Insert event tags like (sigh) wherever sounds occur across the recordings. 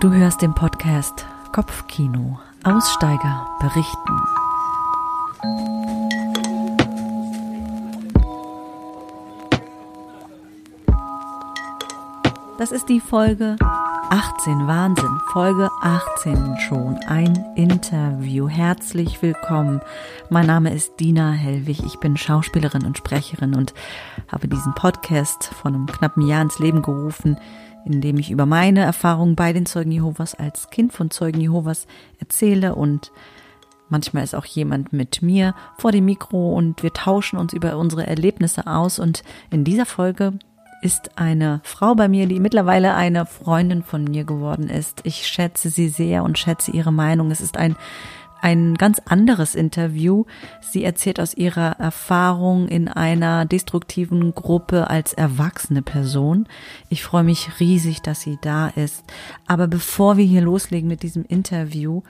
Du hörst den Podcast Kopfkino. Aussteiger berichten. Das ist die Folge 18, Wahnsinn, Folge 18 schon, ein Interview. Herzlich willkommen. Mein Name ist Dina Hellwig, ich bin Schauspielerin und Sprecherin und habe diesen Podcast vor einem knappen Jahr ins Leben gerufen, in dem ich über meine Erfahrungen bei den Zeugen Jehovas als Kind von Zeugen Jehovas erzähle und Manchmal ist auch jemand mit mir vor dem Mikro und wir tauschen uns über unsere Erlebnisse aus. Und in dieser Folge ist eine Frau bei mir, die mittlerweile eine Freundin von mir geworden ist. Ich schätze sie sehr und schätze ihre Meinung. Es ist ein ein ganz anderes Interview. Sie erzählt aus ihrer Erfahrung in einer destruktiven Gruppe als erwachsene Person. Ich freue mich riesig, dass sie da ist. Aber bevor wir hier loslegen mit diesem Interview,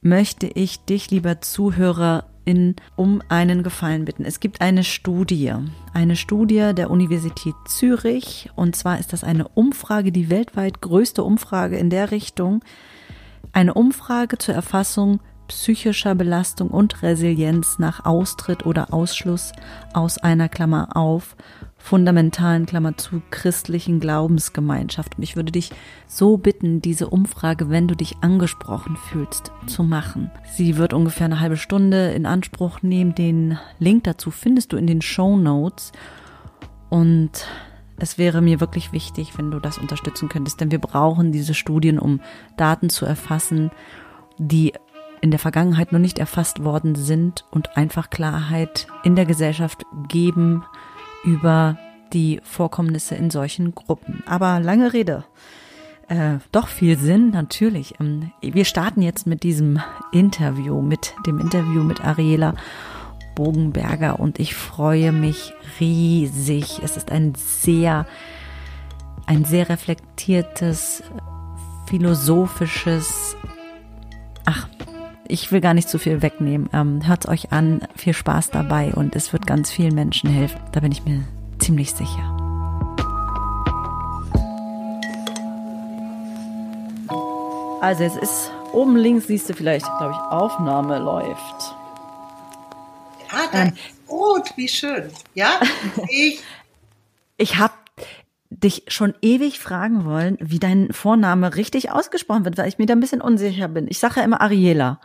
möchte ich dich, lieber Zuhörer, in, um einen Gefallen bitten. Es gibt eine Studie, eine Studie der Universität Zürich, und zwar ist das eine Umfrage, die weltweit größte Umfrage in der Richtung, eine Umfrage zur Erfassung psychischer Belastung und Resilienz nach Austritt oder Ausschluss aus einer Klammer auf fundamentalen Klammer zu christlichen Glaubensgemeinschaft. Und ich würde dich so bitten, diese Umfrage, wenn du dich angesprochen fühlst, zu machen. Sie wird ungefähr eine halbe Stunde in Anspruch nehmen. Den Link dazu findest du in den Show Notes. Und es wäre mir wirklich wichtig, wenn du das unterstützen könntest, denn wir brauchen diese Studien, um Daten zu erfassen, die in der Vergangenheit noch nicht erfasst worden sind und einfach Klarheit in der Gesellschaft geben über die Vorkommnisse in solchen Gruppen. Aber lange Rede. Äh, doch viel Sinn, natürlich. Ähm, wir starten jetzt mit diesem Interview, mit dem Interview mit Ariela Bogenberger und ich freue mich riesig. Es ist ein sehr, ein sehr reflektiertes, philosophisches, ach, ich will gar nicht zu viel wegnehmen. Ähm, Hört euch an, viel Spaß dabei und es wird ganz vielen Menschen helfen. Da bin ich mir ziemlich sicher. Also es ist oben links siehst du vielleicht, glaube ich, Aufnahme läuft. Ja, das ähm, ist gut, wie schön. Ja, (laughs) ich. ich habe dich schon ewig fragen wollen, wie dein Vorname richtig ausgesprochen wird, weil ich mir da ein bisschen unsicher bin. Ich sage ja immer Ariela.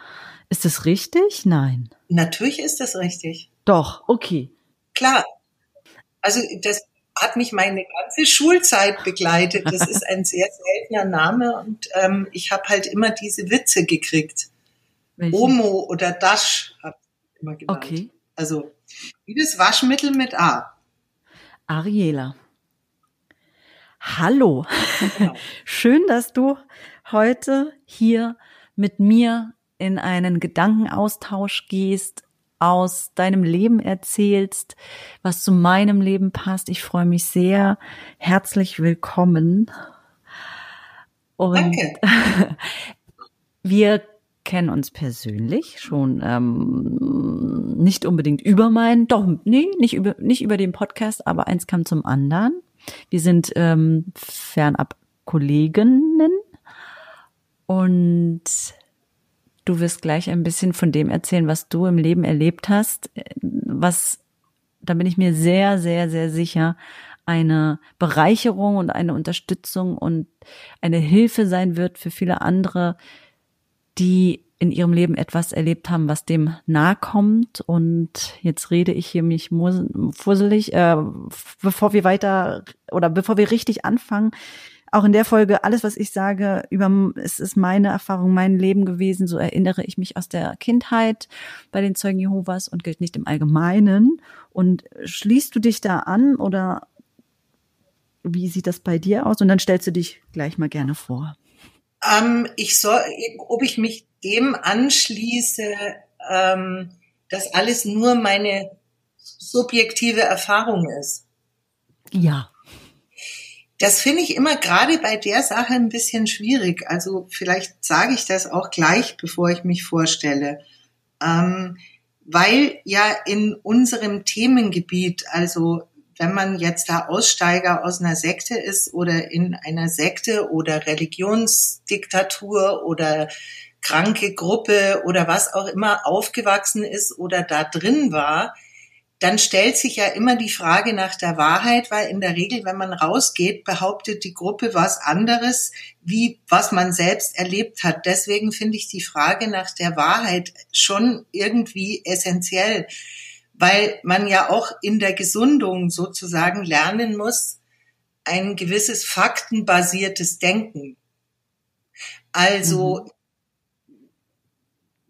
Ist das richtig? Nein. Natürlich ist das richtig. Doch, okay. Klar. Also das hat mich meine ganze Schulzeit begleitet. Das ist ein sehr seltener Name und ähm, ich habe halt immer diese Witze gekriegt. Welche? Omo oder Dash habe ich immer genannt. Okay. Also wie das Waschmittel mit A. Ariela. Hallo. Genau. (laughs) Schön, dass du heute hier mit mir in einen Gedankenaustausch gehst, aus deinem Leben erzählst, was zu meinem Leben passt. Ich freue mich sehr. Herzlich willkommen. Und Danke. (laughs) wir kennen uns persönlich schon ähm, nicht unbedingt über meinen, doch nee, nicht über nicht über den Podcast, aber eins kam zum anderen. Wir sind ähm, fernab Kolleginnen und du wirst gleich ein bisschen von dem erzählen, was du im Leben erlebt hast, was, da bin ich mir sehr, sehr, sehr sicher, eine Bereicherung und eine Unterstützung und eine Hilfe sein wird für viele andere, die in ihrem Leben etwas erlebt haben, was dem nahe kommt. Und jetzt rede ich hier mich fusselig, äh, bevor wir weiter oder bevor wir richtig anfangen. Auch in der Folge, alles, was ich sage, über, es ist meine Erfahrung, mein Leben gewesen. So erinnere ich mich aus der Kindheit bei den Zeugen Jehovas und gilt nicht im Allgemeinen. Und schließt du dich da an oder wie sieht das bei dir aus? Und dann stellst du dich gleich mal gerne vor. Ähm, ich soll, ob ich mich dem anschließe, ähm, dass alles nur meine subjektive Erfahrung ist. Ja. Das finde ich immer gerade bei der Sache ein bisschen schwierig. Also vielleicht sage ich das auch gleich, bevor ich mich vorstelle. Ähm, weil ja in unserem Themengebiet, also wenn man jetzt da Aussteiger aus einer Sekte ist oder in einer Sekte oder Religionsdiktatur oder kranke Gruppe oder was auch immer aufgewachsen ist oder da drin war, dann stellt sich ja immer die Frage nach der Wahrheit, weil in der Regel, wenn man rausgeht, behauptet die Gruppe was anderes, wie was man selbst erlebt hat. Deswegen finde ich die Frage nach der Wahrheit schon irgendwie essentiell, weil man ja auch in der Gesundung sozusagen lernen muss, ein gewisses faktenbasiertes Denken. Also mhm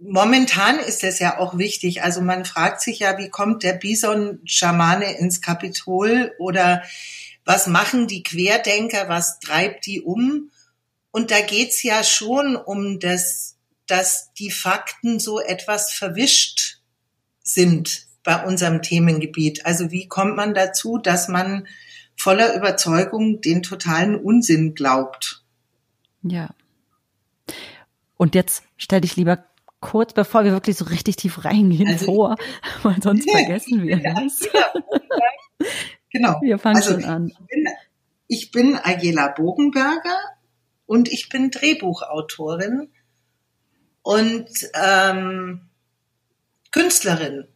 momentan ist es ja auch wichtig. Also man fragt sich ja, wie kommt der Bison-Schamane ins Kapitol oder was machen die Querdenker, was treibt die um? Und da geht's ja schon um das, dass die Fakten so etwas verwischt sind bei unserem Themengebiet. Also wie kommt man dazu, dass man voller Überzeugung den totalen Unsinn glaubt? Ja. Und jetzt stell dich lieber kurz bevor wir wirklich so richtig tief reingehen also, vor, weil sonst ja, vergessen wir das. genau. Wir fangen also, schon an. Ich bin, ich bin Agela Bogenberger und ich bin Drehbuchautorin und ähm, Künstlerin.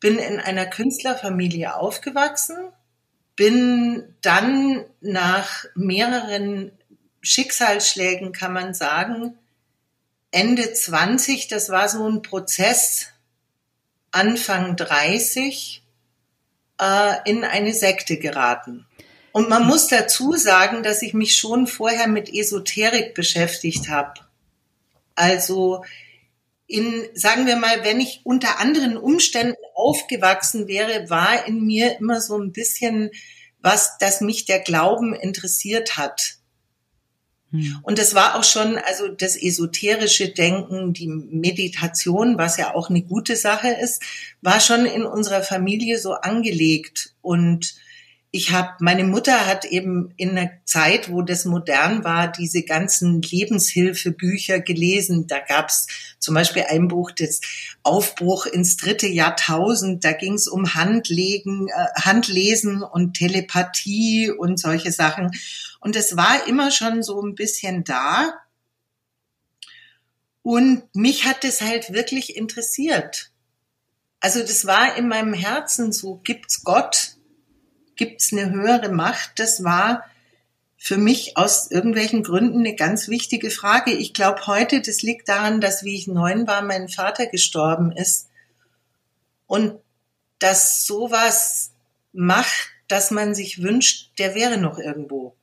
Bin in einer Künstlerfamilie aufgewachsen, bin dann nach mehreren Schicksalsschlägen, kann man sagen, Ende 20, das war so ein Prozess, Anfang 30, äh, in eine Sekte geraten. Und man muss dazu sagen, dass ich mich schon vorher mit Esoterik beschäftigt habe. Also in, sagen wir mal, wenn ich unter anderen Umständen aufgewachsen wäre, war in mir immer so ein bisschen was, dass mich der Glauben interessiert hat. Hm. Und es war auch schon, also das esoterische Denken, die Meditation, was ja auch eine gute Sache ist, war schon in unserer Familie so angelegt. Und ich habe, meine Mutter hat eben in einer Zeit, wo das modern war, diese ganzen Lebenshilfebücher gelesen. Da gab's zum Beispiel ein Buch, das Aufbruch ins dritte Jahrtausend. Da ging's um Handlegen, äh, Handlesen und Telepathie und solche Sachen. Und es war immer schon so ein bisschen da. Und mich hat es halt wirklich interessiert. Also das war in meinem Herzen so, gibt's Gott? Gibt es eine höhere Macht? Das war für mich aus irgendwelchen Gründen eine ganz wichtige Frage. Ich glaube heute, das liegt daran, dass wie ich neun war, mein Vater gestorben ist. Und dass sowas macht, dass man sich wünscht, der wäre noch irgendwo.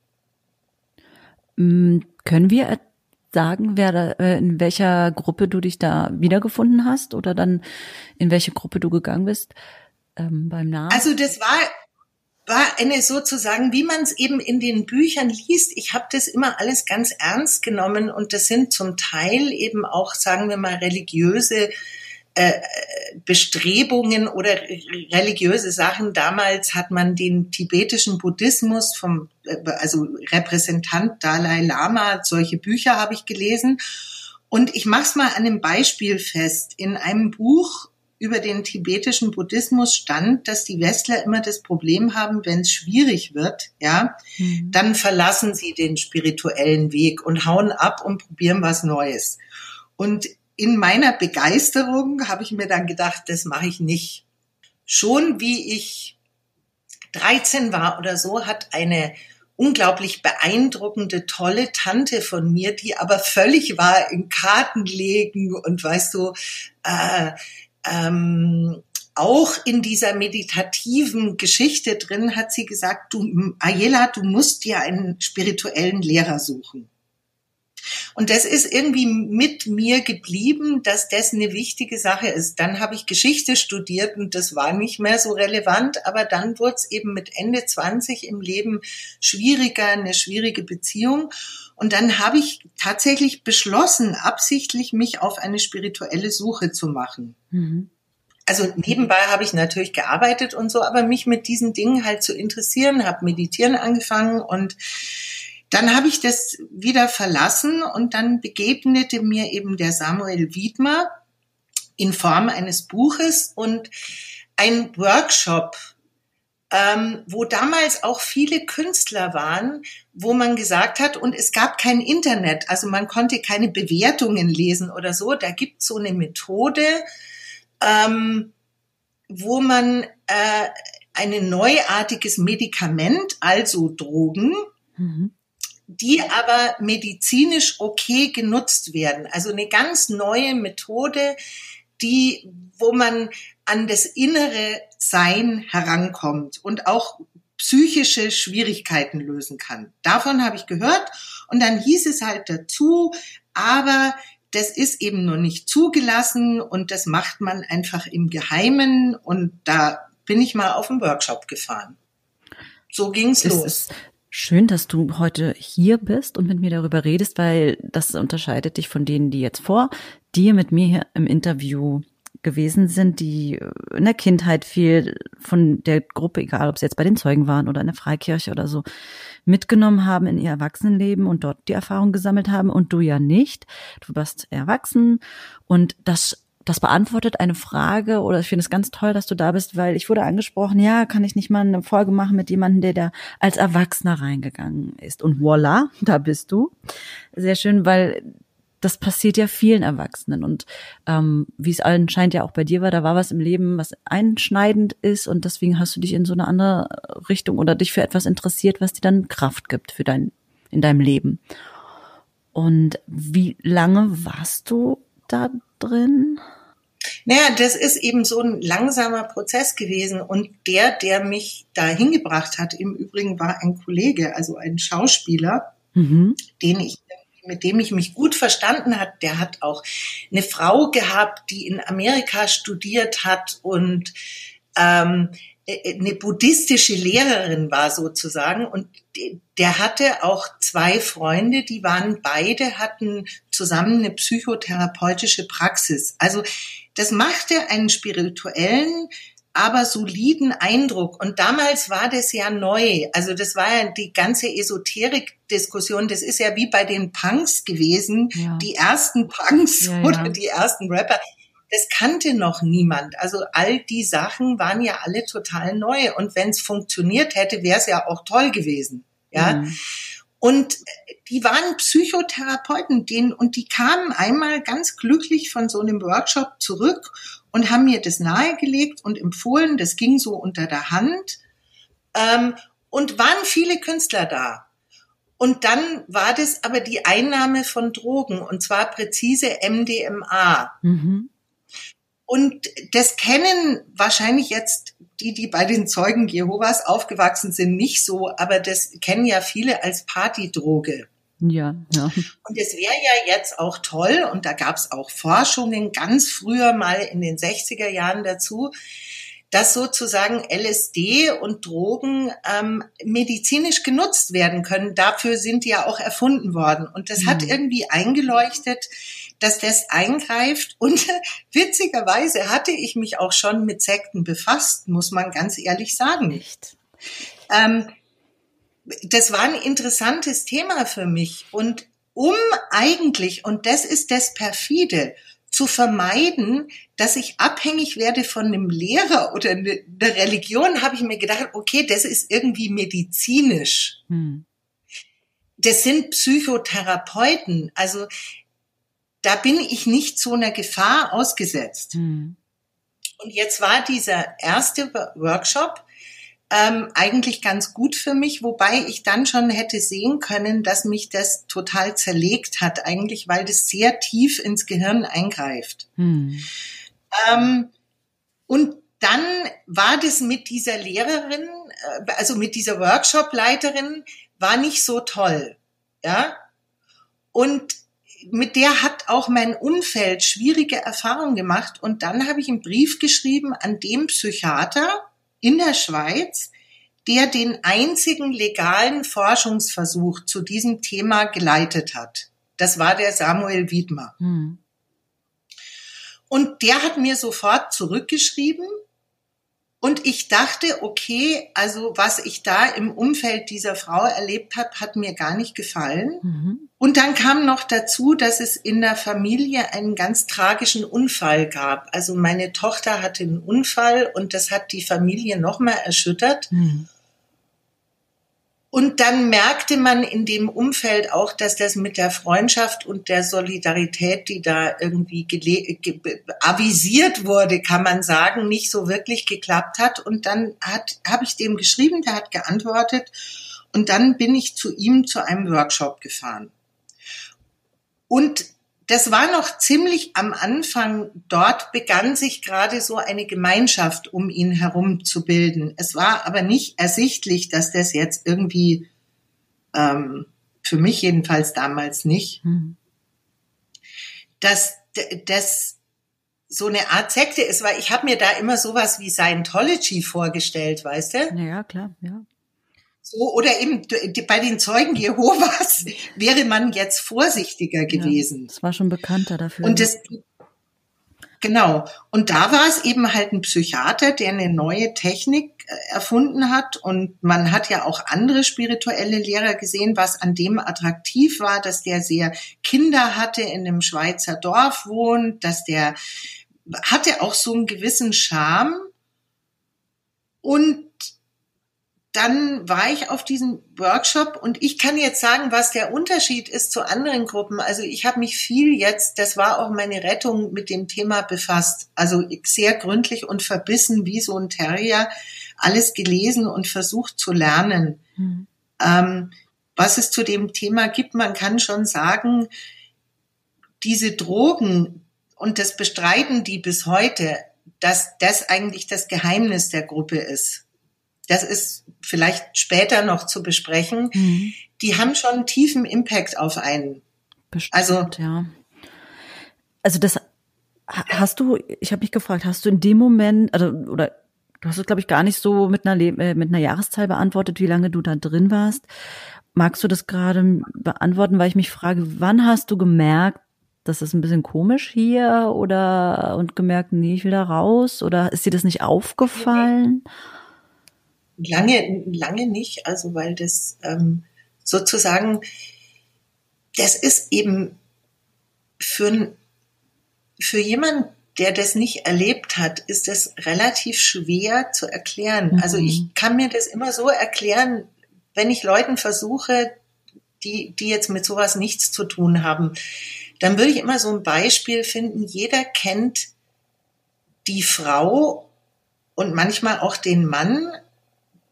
Mm, können wir sagen, wer da, äh, in welcher Gruppe du dich da wiedergefunden hast oder dann in welche Gruppe du gegangen bist ähm, beim Namen? Also das war war eine sozusagen, wie man es eben in den Büchern liest. Ich habe das immer alles ganz ernst genommen und das sind zum Teil eben auch, sagen wir mal, religiöse äh, Bestrebungen oder religiöse Sachen. Damals hat man den tibetischen Buddhismus vom, äh, also Repräsentant Dalai Lama, solche Bücher habe ich gelesen. Und ich mache es mal an einem Beispiel fest. In einem Buch über den tibetischen Buddhismus stand, dass die Westler immer das Problem haben, wenn es schwierig wird, ja, mhm. dann verlassen sie den spirituellen Weg und hauen ab und probieren was Neues. Und in meiner Begeisterung habe ich mir dann gedacht, das mache ich nicht. Schon wie ich 13 war oder so, hat eine unglaublich beeindruckende, tolle Tante von mir, die aber völlig war in Karten legen und weißt du, äh, ähm, auch in dieser meditativen Geschichte drin hat sie gesagt, du, Ayela, du musst dir einen spirituellen Lehrer suchen. Und das ist irgendwie mit mir geblieben, dass das eine wichtige Sache ist. Dann habe ich Geschichte studiert und das war nicht mehr so relevant, aber dann wurde es eben mit Ende 20 im Leben schwieriger, eine schwierige Beziehung. Und dann habe ich tatsächlich beschlossen, absichtlich mich auf eine spirituelle Suche zu machen. Mhm. Also nebenbei habe ich natürlich gearbeitet und so, aber mich mit diesen Dingen halt zu interessieren, habe meditieren angefangen und dann habe ich das wieder verlassen und dann begegnete mir eben der Samuel Wiedmer in Form eines Buches und ein Workshop ähm, wo damals auch viele Künstler waren, wo man gesagt hat, und es gab kein Internet, also man konnte keine Bewertungen lesen oder so. Da gibt es so eine Methode, ähm, wo man äh, ein neuartiges Medikament, also Drogen, mhm. die aber medizinisch okay genutzt werden. Also eine ganz neue Methode, die, wo man an das innere Sein herankommt und auch psychische Schwierigkeiten lösen kann. Davon habe ich gehört und dann hieß es halt dazu, aber das ist eben nur nicht zugelassen und das macht man einfach im Geheimen und da bin ich mal auf einen Workshop gefahren. So ging's es los. Schön, dass du heute hier bist und mit mir darüber redest, weil das unterscheidet dich von denen, die jetzt vor dir mit mir hier im Interview gewesen sind, die in der Kindheit viel von der Gruppe, egal ob es jetzt bei den Zeugen waren oder in der Freikirche oder so, mitgenommen haben in ihr Erwachsenenleben und dort die Erfahrung gesammelt haben und du ja nicht. Du warst erwachsen und das das beantwortet eine Frage oder ich finde es ganz toll, dass du da bist, weil ich wurde angesprochen, ja, kann ich nicht mal eine Folge machen mit jemandem, der da als Erwachsener reingegangen ist. Und voila, da bist du. Sehr schön, weil das passiert ja vielen Erwachsenen und ähm, wie es allen scheint ja auch bei dir war, da war was im Leben, was einschneidend ist und deswegen hast du dich in so eine andere Richtung oder dich für etwas interessiert, was dir dann Kraft gibt für dein in deinem Leben. Und wie lange warst du da drin? Naja, das ist eben so ein langsamer Prozess gewesen. Und der, der mich da hingebracht hat, im Übrigen war ein Kollege, also ein Schauspieler, mhm. den ich mit dem ich mich gut verstanden hat, der hat auch eine Frau gehabt, die in Amerika studiert hat und ähm, äh, eine buddhistische Lehrerin war sozusagen und der hatte auch zwei Freunde, die waren beide, hatten zusammen eine psychotherapeutische Praxis. Also das machte einen spirituellen, aber soliden Eindruck. Und damals war das ja neu. Also das war ja die ganze Esoterik-Diskussion. Das ist ja wie bei den Punks gewesen. Ja. Die ersten Punks ja, oder die ersten Rapper das kannte noch niemand. Also all die Sachen waren ja alle total neu. Und wenn es funktioniert hätte, wäre es ja auch toll gewesen. Ja. Und die waren Psychotherapeuten, denen, und die kamen einmal ganz glücklich von so einem Workshop zurück und haben mir das nahegelegt und empfohlen. Das ging so unter der Hand. Ähm, und waren viele Künstler da. Und dann war das aber die Einnahme von Drogen, und zwar präzise MDMA. Mhm. Und das kennen wahrscheinlich jetzt die, die bei den Zeugen Jehovas aufgewachsen sind, nicht so, aber das kennen ja viele als Partydroge. Ja, ja. Und es wäre ja jetzt auch toll, und da gab es auch Forschungen ganz früher mal in den 60er Jahren dazu, dass sozusagen LSD und Drogen ähm, medizinisch genutzt werden können. Dafür sind die ja auch erfunden worden. Und das mhm. hat irgendwie eingeleuchtet, dass das eingreift. (laughs) Und witzigerweise hatte ich mich auch schon mit Sekten befasst, muss man ganz ehrlich sagen. Nicht. Ähm, das war ein interessantes Thema für mich. Und um eigentlich, und das ist das perfide, zu vermeiden, dass ich abhängig werde von einem Lehrer oder einer Religion, habe ich mir gedacht, okay, das ist irgendwie medizinisch. Hm. Das sind Psychotherapeuten. Also da bin ich nicht so einer Gefahr ausgesetzt. Mhm. Und jetzt war dieser erste Workshop ähm, eigentlich ganz gut für mich, wobei ich dann schon hätte sehen können, dass mich das total zerlegt hat, eigentlich, weil das sehr tief ins Gehirn eingreift. Mhm. Ähm, und dann war das mit dieser Lehrerin, äh, also mit dieser Workshop-Leiterin, war nicht so toll. Ja. Und mit der hat auch mein Umfeld schwierige Erfahrungen gemacht. Und dann habe ich einen Brief geschrieben an den Psychiater in der Schweiz, der den einzigen legalen Forschungsversuch zu diesem Thema geleitet hat. Das war der Samuel Wiedmer. Hm. Und der hat mir sofort zurückgeschrieben Und ich dachte, okay, also was ich da im Umfeld dieser Frau erlebt habe, hat mir gar nicht gefallen. Mhm. Und dann kam noch dazu, dass es in der Familie einen ganz tragischen Unfall gab. Also meine Tochter hatte einen Unfall und das hat die Familie nochmal erschüttert. Mhm. Und dann merkte man in dem Umfeld auch, dass das mit der Freundschaft und der Solidarität, die da irgendwie avisiert wurde, kann man sagen, nicht so wirklich geklappt hat. Und dann hat habe ich dem geschrieben, der hat geantwortet. Und dann bin ich zu ihm zu einem Workshop gefahren. Und das war noch ziemlich am Anfang. Dort begann sich gerade so eine Gemeinschaft um ihn herum zu bilden. Es war aber nicht ersichtlich, dass das jetzt irgendwie, ähm, für mich jedenfalls damals nicht, mhm. dass das so eine Art Sekte ist, weil ich habe mir da immer sowas wie Scientology vorgestellt, weißt du? Ja, klar, ja. So, oder eben bei den Zeugen Jehovas (laughs) wäre man jetzt vorsichtiger gewesen. Ja, das war schon bekannter dafür. Und das, genau. Und da war es eben halt ein Psychiater, der eine neue Technik äh, erfunden hat. Und man hat ja auch andere spirituelle Lehrer gesehen, was an dem attraktiv war, dass der sehr Kinder hatte, in einem Schweizer Dorf wohnt, dass der hatte auch so einen gewissen Charme. Und dann war ich auf diesem Workshop und ich kann jetzt sagen, was der Unterschied ist zu anderen Gruppen. Also ich habe mich viel jetzt, das war auch meine Rettung mit dem Thema befasst. Also sehr gründlich und verbissen wie so ein Terrier alles gelesen und versucht zu lernen. Mhm. Ähm, was es zu dem Thema gibt, man kann schon sagen, diese Drogen und das bestreiten die bis heute, dass das eigentlich das Geheimnis der Gruppe ist das ist vielleicht später noch zu besprechen, mhm. die haben schon einen tiefen Impact auf einen. Bestimmt, also, ja. Also das hast du, ich habe mich gefragt, hast du in dem Moment, also oder du hast es glaube ich gar nicht so mit einer äh, mit einer Jahreszahl beantwortet, wie lange du da drin warst. Magst du das gerade beantworten, weil ich mich frage, wann hast du gemerkt, das ist ein bisschen komisch hier oder und gemerkt, nee, ich will da raus oder ist dir das nicht aufgefallen? Nee. Lange, lange nicht, also weil das ähm, sozusagen, das ist eben für, für jemand, der das nicht erlebt hat, ist das relativ schwer zu erklären. Mhm. Also ich kann mir das immer so erklären, wenn ich Leuten versuche, die, die jetzt mit sowas nichts zu tun haben, dann würde ich immer so ein Beispiel finden. Jeder kennt die Frau und manchmal auch den Mann,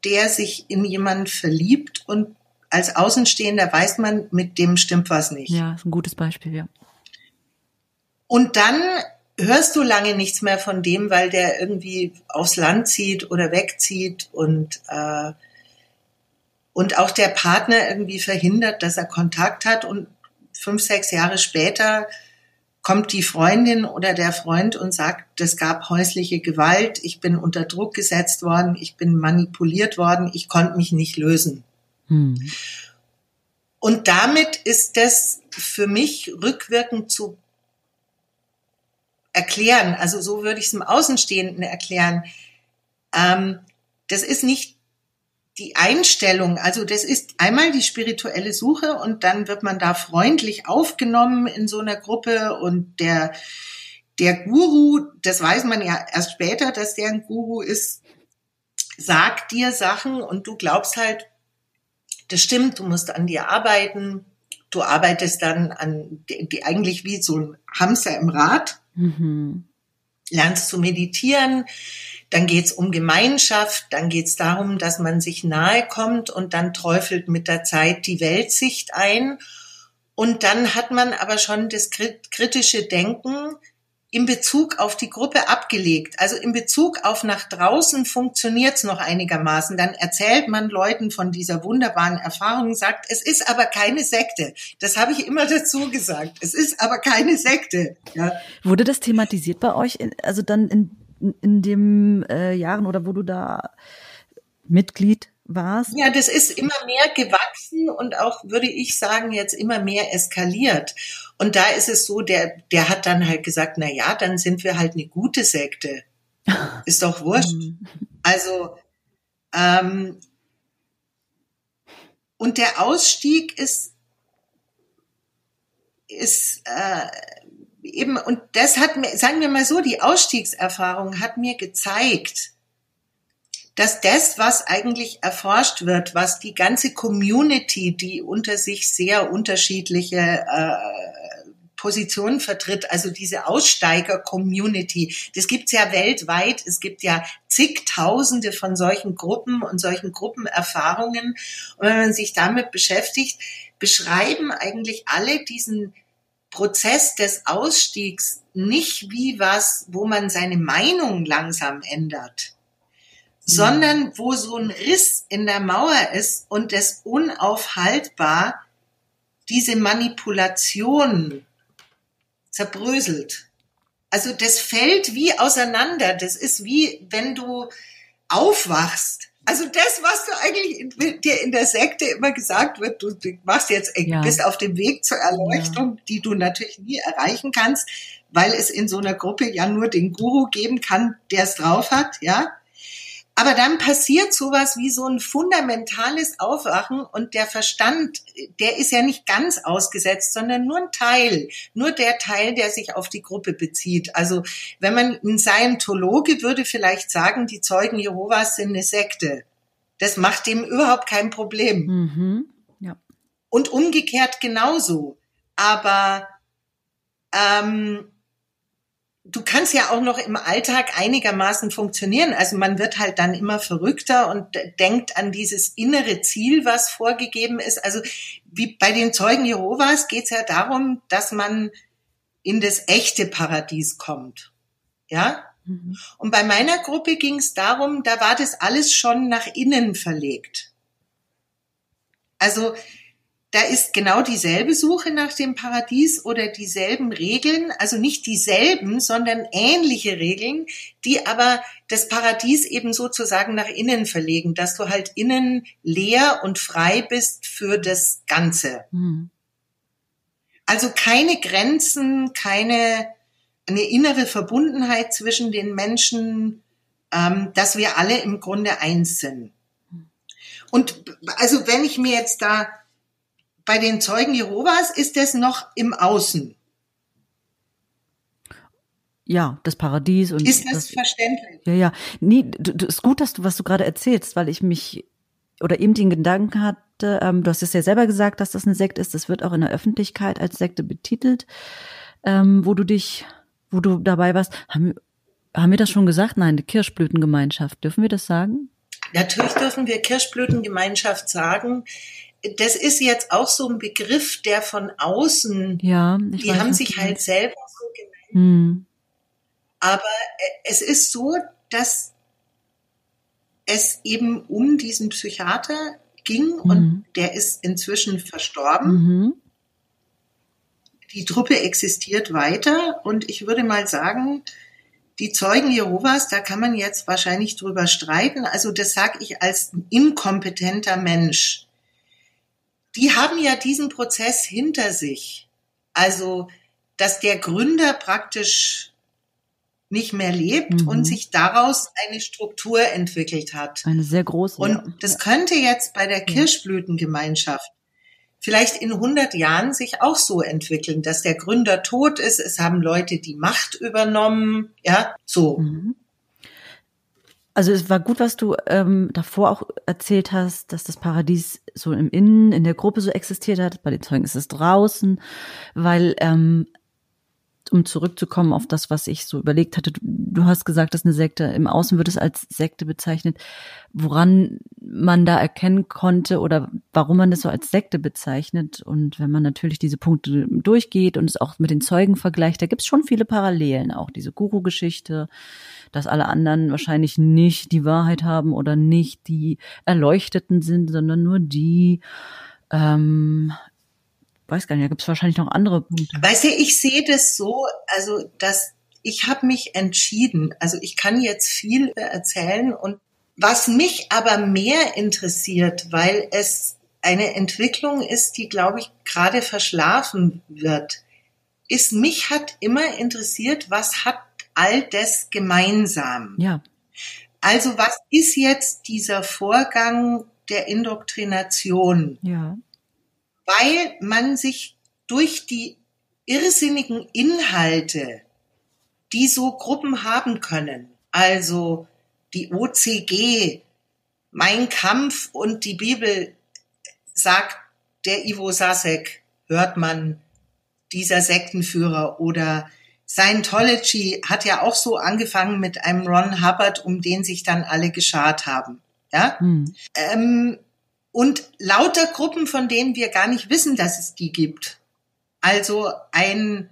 der sich in jemanden verliebt und als Außenstehender weiß man, mit dem stimmt was nicht. Ja, ist ein gutes Beispiel, ja. Und dann hörst du lange nichts mehr von dem, weil der irgendwie aufs Land zieht oder wegzieht und äh, und auch der Partner irgendwie verhindert, dass er Kontakt hat und fünf, sechs Jahre später kommt die Freundin oder der Freund und sagt, es gab häusliche Gewalt, ich bin unter Druck gesetzt worden, ich bin manipuliert worden, ich konnte mich nicht lösen. Hm. Und damit ist das für mich rückwirkend zu erklären, also so würde ich es im Außenstehenden erklären. Ähm, das ist nicht die Einstellung, also das ist einmal die spirituelle Suche und dann wird man da freundlich aufgenommen in so einer Gruppe und der, der Guru, das weiß man ja erst später, dass der ein Guru ist, sagt dir Sachen und du glaubst halt, das stimmt, du musst an dir arbeiten, du arbeitest dann an die, die eigentlich wie so ein Hamster im Rad, mhm. Lernst zu meditieren, dann geht's um Gemeinschaft, dann geht's darum, dass man sich nahe kommt und dann träufelt mit der Zeit die Weltsicht ein. Und dann hat man aber schon das kritische Denken in Bezug auf die Gruppe abgelegt. Also in Bezug auf nach draußen funktioniert's noch einigermaßen. Dann erzählt man Leuten von dieser wunderbaren Erfahrung, sagt, es ist aber keine Sekte. Das habe ich immer (laughs) dazu gesagt. Es ist aber keine Sekte. Ja. Wurde das thematisiert bei euch? Also dann in in den äh, Jahren oder wo du da Mitglied warst? Ja, das ist immer mehr gewachsen und auch, würde ich sagen, jetzt immer mehr eskaliert. Und da ist es so, der, der hat dann halt gesagt, na ja, dann sind wir halt eine gute Sekte. (laughs) Ist doch wurscht. Mhm. Also, ähm, und der Ausstieg ist, ist äh, eben, und das hat mir, sagen wir mal so, die Ausstiegserfahrung hat mir gezeigt, dass das, was eigentlich erforscht wird, was die ganze Community, die unter sich sehr unterschiedliche äh, Positionen vertritt, also diese Aussteiger-Community, das gibt's ja weltweit. Es gibt ja zigtausende von solchen Gruppen und solchen Gruppenerfahrungen. Und wenn man sich damit beschäftigt, beschreiben eigentlich alle diesen Prozess des Ausstiegs nicht wie was, wo man seine Meinung langsam ändert, mhm. sondern wo so ein Riss in der Mauer ist und es unaufhaltbar diese Manipulation zerbröselt. Also das fällt wie auseinander. Das ist wie wenn du aufwachst also das, was du eigentlich in, dir in der Sekte immer gesagt wird, du, machst jetzt, ja. bist auf dem Weg zur Erleuchtung, ja. die du natürlich nie erreichen kannst, weil es in so einer Gruppe ja nur den Guru geben kann, der es drauf hat, ja. Aber dann passiert sowas wie so ein fundamentales Aufwachen und der Verstand, der ist ja nicht ganz ausgesetzt, sondern nur ein Teil, nur der Teil, der sich auf die Gruppe bezieht. Also wenn man ein Scientologe würde vielleicht sagen, die Zeugen Jehovas sind eine Sekte. Das macht dem überhaupt kein Problem. Mhm. Ja. Und umgekehrt genauso. Aber ähm, du kannst ja auch noch im Alltag einigermaßen funktionieren. Also man wird halt dann immer verrückter und denkt an dieses innere Ziel, was vorgegeben ist. Also wie bei den Zeugen Jehovas geht es ja darum, dass man in das echte Paradies kommt. Ja? Mhm. Und bei meiner Gruppe ging es darum, da war das alles schon nach innen verlegt. Also da ist genau dieselbe Suche nach dem Paradies oder dieselben Regeln, also nicht dieselben, sondern ähnliche Regeln, die aber das Paradies eben sozusagen nach innen verlegen, dass du halt innen leer und frei bist für das Ganze. Mhm. Also keine Grenzen, keine eine innere Verbundenheit zwischen den Menschen, ähm, dass wir alle im Grunde eins sind. Und also wenn ich mir jetzt da bei den Zeugen Jehovas ist es noch im Außen. Ja, das Paradies und ist das, das verständlich? Ja, ja. Nee, du, ist gut, dass du was du gerade erzählst, weil ich mich oder eben den Gedanken hatte, ähm, du hast es ja selber gesagt, dass das eine Sekte ist, das wird auch in der Öffentlichkeit als Sekte betitelt, ähm, wo du dich, wo du dabei warst. Haben, haben wir das schon gesagt? Nein, die Kirschblütengemeinschaft. Dürfen wir das sagen? Natürlich dürfen wir Kirschblütengemeinschaft sagen das ist jetzt auch so ein Begriff, der von außen, ja, die weiß, haben sich halt selber so genannt. Hm. Aber äh, es ist so, dass es eben um diesen Psychiater ging mhm. und der ist inzwischen verstorben. Mhm. Die Truppe existiert weiter und ich würde mal sagen, die Zeugen Jehovas, da kann man jetzt wahrscheinlich drüber streiten. Also das sage ich als inkompetenter Mensch die haben ja diesen Prozess hinter sich. Also, dass der Gründer praktisch nicht mehr lebt mhm. und sich daraus eine Struktur entwickelt hat. Eine sehr große. Und ja. das könnte jetzt bei der Kirschblütengemeinschaft vielleicht in 100 Jahren sich auch so entwickeln, dass der Gründer tot ist, es haben Leute die Macht übernommen, ja, so. Mhm. Also es war gut, was du ähm, davor auch erzählt hast, dass das Paradies so im Innen, in der Gruppe so existiert hat. Bei den Zeugen ist es draußen, weil ähm, um zurückzukommen auf das, was ich so überlegt hatte, du, hast gesagt, dass eine Sekte im Außen wird es als Sekte bezeichnet, woran man da erkennen konnte oder warum man das so als Sekte bezeichnet. Und wenn man natürlich diese Punkte durchgeht und es auch mit den Zeugen vergleicht, da gibt es schon viele Parallelen, auch diese Guru-Geschichte, dass alle anderen wahrscheinlich nicht die Wahrheit haben oder nicht die Erleuchteten sind, sondern nur die. Ähm, weiß gar nicht, da gibt es wahrscheinlich noch andere Punkte. Weißt du, ich sehe das so, also dass ich habe mich entschieden, also ich kann jetzt viel erzählen und was mich aber mehr interessiert, weil es eine Entwicklung ist, die, glaube ich, gerade verschlafen wird, ist, mich hat immer interessiert, was hat all das gemeinsam. Ja. Also was ist jetzt dieser Vorgang der Indoktrination? Ja. Weil man sich durch die irrsinnigen Inhalte, die so Gruppen haben können, also die OCG, Mein Kampf und die Bibel, sagt der Ivo Sasek, hört man dieser Sektenführer oder Scientology hat ja auch so angefangen mit einem Ron Hubbard, um den sich dann alle geschart haben. Ja? Hm. Ähm, und lauter Gruppen, von denen wir gar nicht wissen, dass es die gibt. Also ein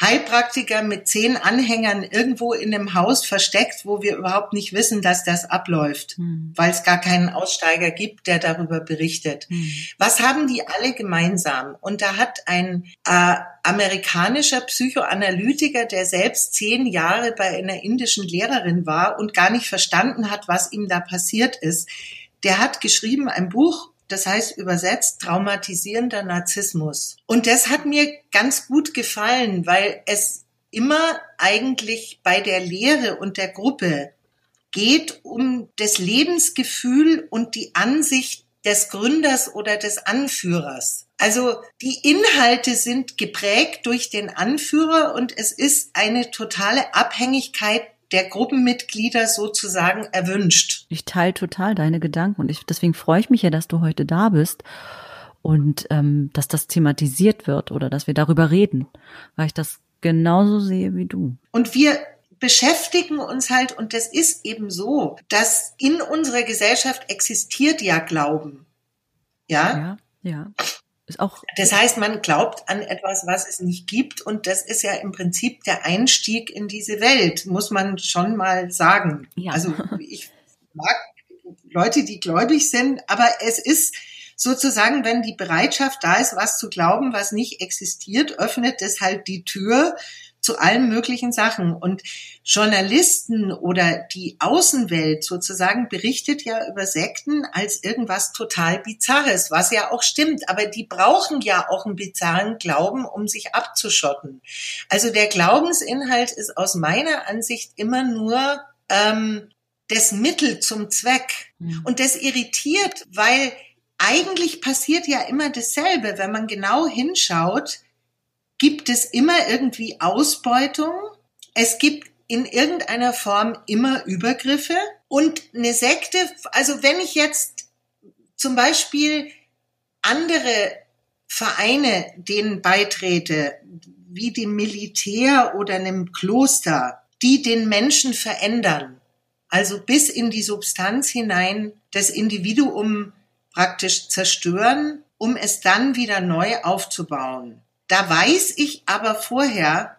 Heilpraktiker mit zehn Anhängern irgendwo in einem Haus versteckt, wo wir überhaupt nicht wissen, dass das abläuft, hm. weil es gar keinen Aussteiger gibt, der darüber berichtet. Hm. Was haben die alle gemeinsam? Und da hat ein äh, amerikanischer Psychoanalytiker, der selbst zehn Jahre bei einer indischen Lehrerin war und gar nicht verstanden hat, was ihm da passiert ist, der hat geschrieben ein Buch das heißt übersetzt traumatisierender Narzissmus. Und das hat mir ganz gut gefallen, weil es immer eigentlich bei der Lehre und der Gruppe geht um das Lebensgefühl und die Ansicht des Gründers oder des Anführers. Also die Inhalte sind geprägt durch den Anführer und es ist eine totale Abhängigkeit der Gruppenmitglieder sozusagen erwünscht. Ich teile total deine Gedanken und ich, deswegen freue ich mich ja, dass du heute da bist und ähm, dass das thematisiert wird oder dass wir darüber reden, weil ich das genauso sehe wie du. Und wir beschäftigen uns halt, und das ist eben so, dass in unserer Gesellschaft existiert ja Glauben. Ja? Ja, ja. Ist auch das heißt, man glaubt an etwas, was es nicht gibt. Und das ist ja im Prinzip der Einstieg in diese Welt, muss man schon mal sagen. Ja. Also ich mag Leute, die gläubig sind, aber es ist sozusagen, wenn die Bereitschaft da ist, was zu glauben, was nicht existiert, öffnet es halt die Tür zu allen möglichen Sachen. Und Journalisten oder die Außenwelt sozusagen berichtet ja über Sekten als irgendwas total Bizarres, was ja auch stimmt. Aber die brauchen ja auch einen bizarren Glauben, um sich abzuschotten. Also der Glaubensinhalt ist aus meiner Ansicht immer nur ähm, das Mittel zum Zweck. Mhm. Und das irritiert, weil eigentlich passiert ja immer dasselbe, wenn man genau hinschaut gibt es immer irgendwie Ausbeutung. Es gibt in irgendeiner Form immer Übergriffe. Und eine Sekte, also wenn ich jetzt zum Beispiel andere Vereine denen beitrete, wie dem Militär oder einem Kloster, die den Menschen verändern, also bis in die Substanz hinein das Individuum praktisch zerstören, um es dann wieder neu aufzubauen. Da weiß ich aber vorher,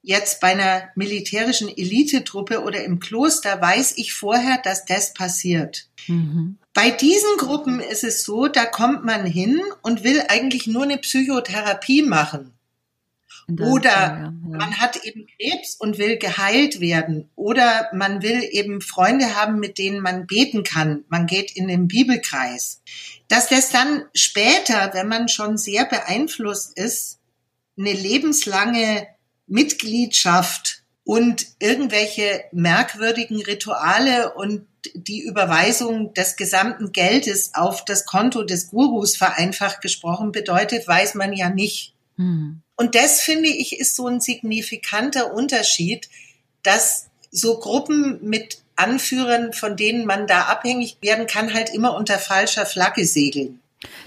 jetzt bei einer militärischen Elitetruppe oder im Kloster, weiß ich vorher, dass das passiert. Mhm. Bei diesen Gruppen ist es so, da kommt man hin und will eigentlich nur eine Psychotherapie machen. Oder ja, ja. man hat eben Krebs und will geheilt werden. Oder man will eben Freunde haben, mit denen man beten kann. Man geht in den Bibelkreis. Dass das dann später, wenn man schon sehr beeinflusst ist, eine lebenslange Mitgliedschaft und irgendwelche merkwürdigen Rituale und die Überweisung des gesamten Geldes auf das Konto des Gurus vereinfacht gesprochen bedeutet, weiß man ja nicht. Hm. Und das finde ich ist so ein signifikanter Unterschied, dass so Gruppen mit Anführern, von denen man da abhängig werden kann, halt immer unter falscher Flagge segeln.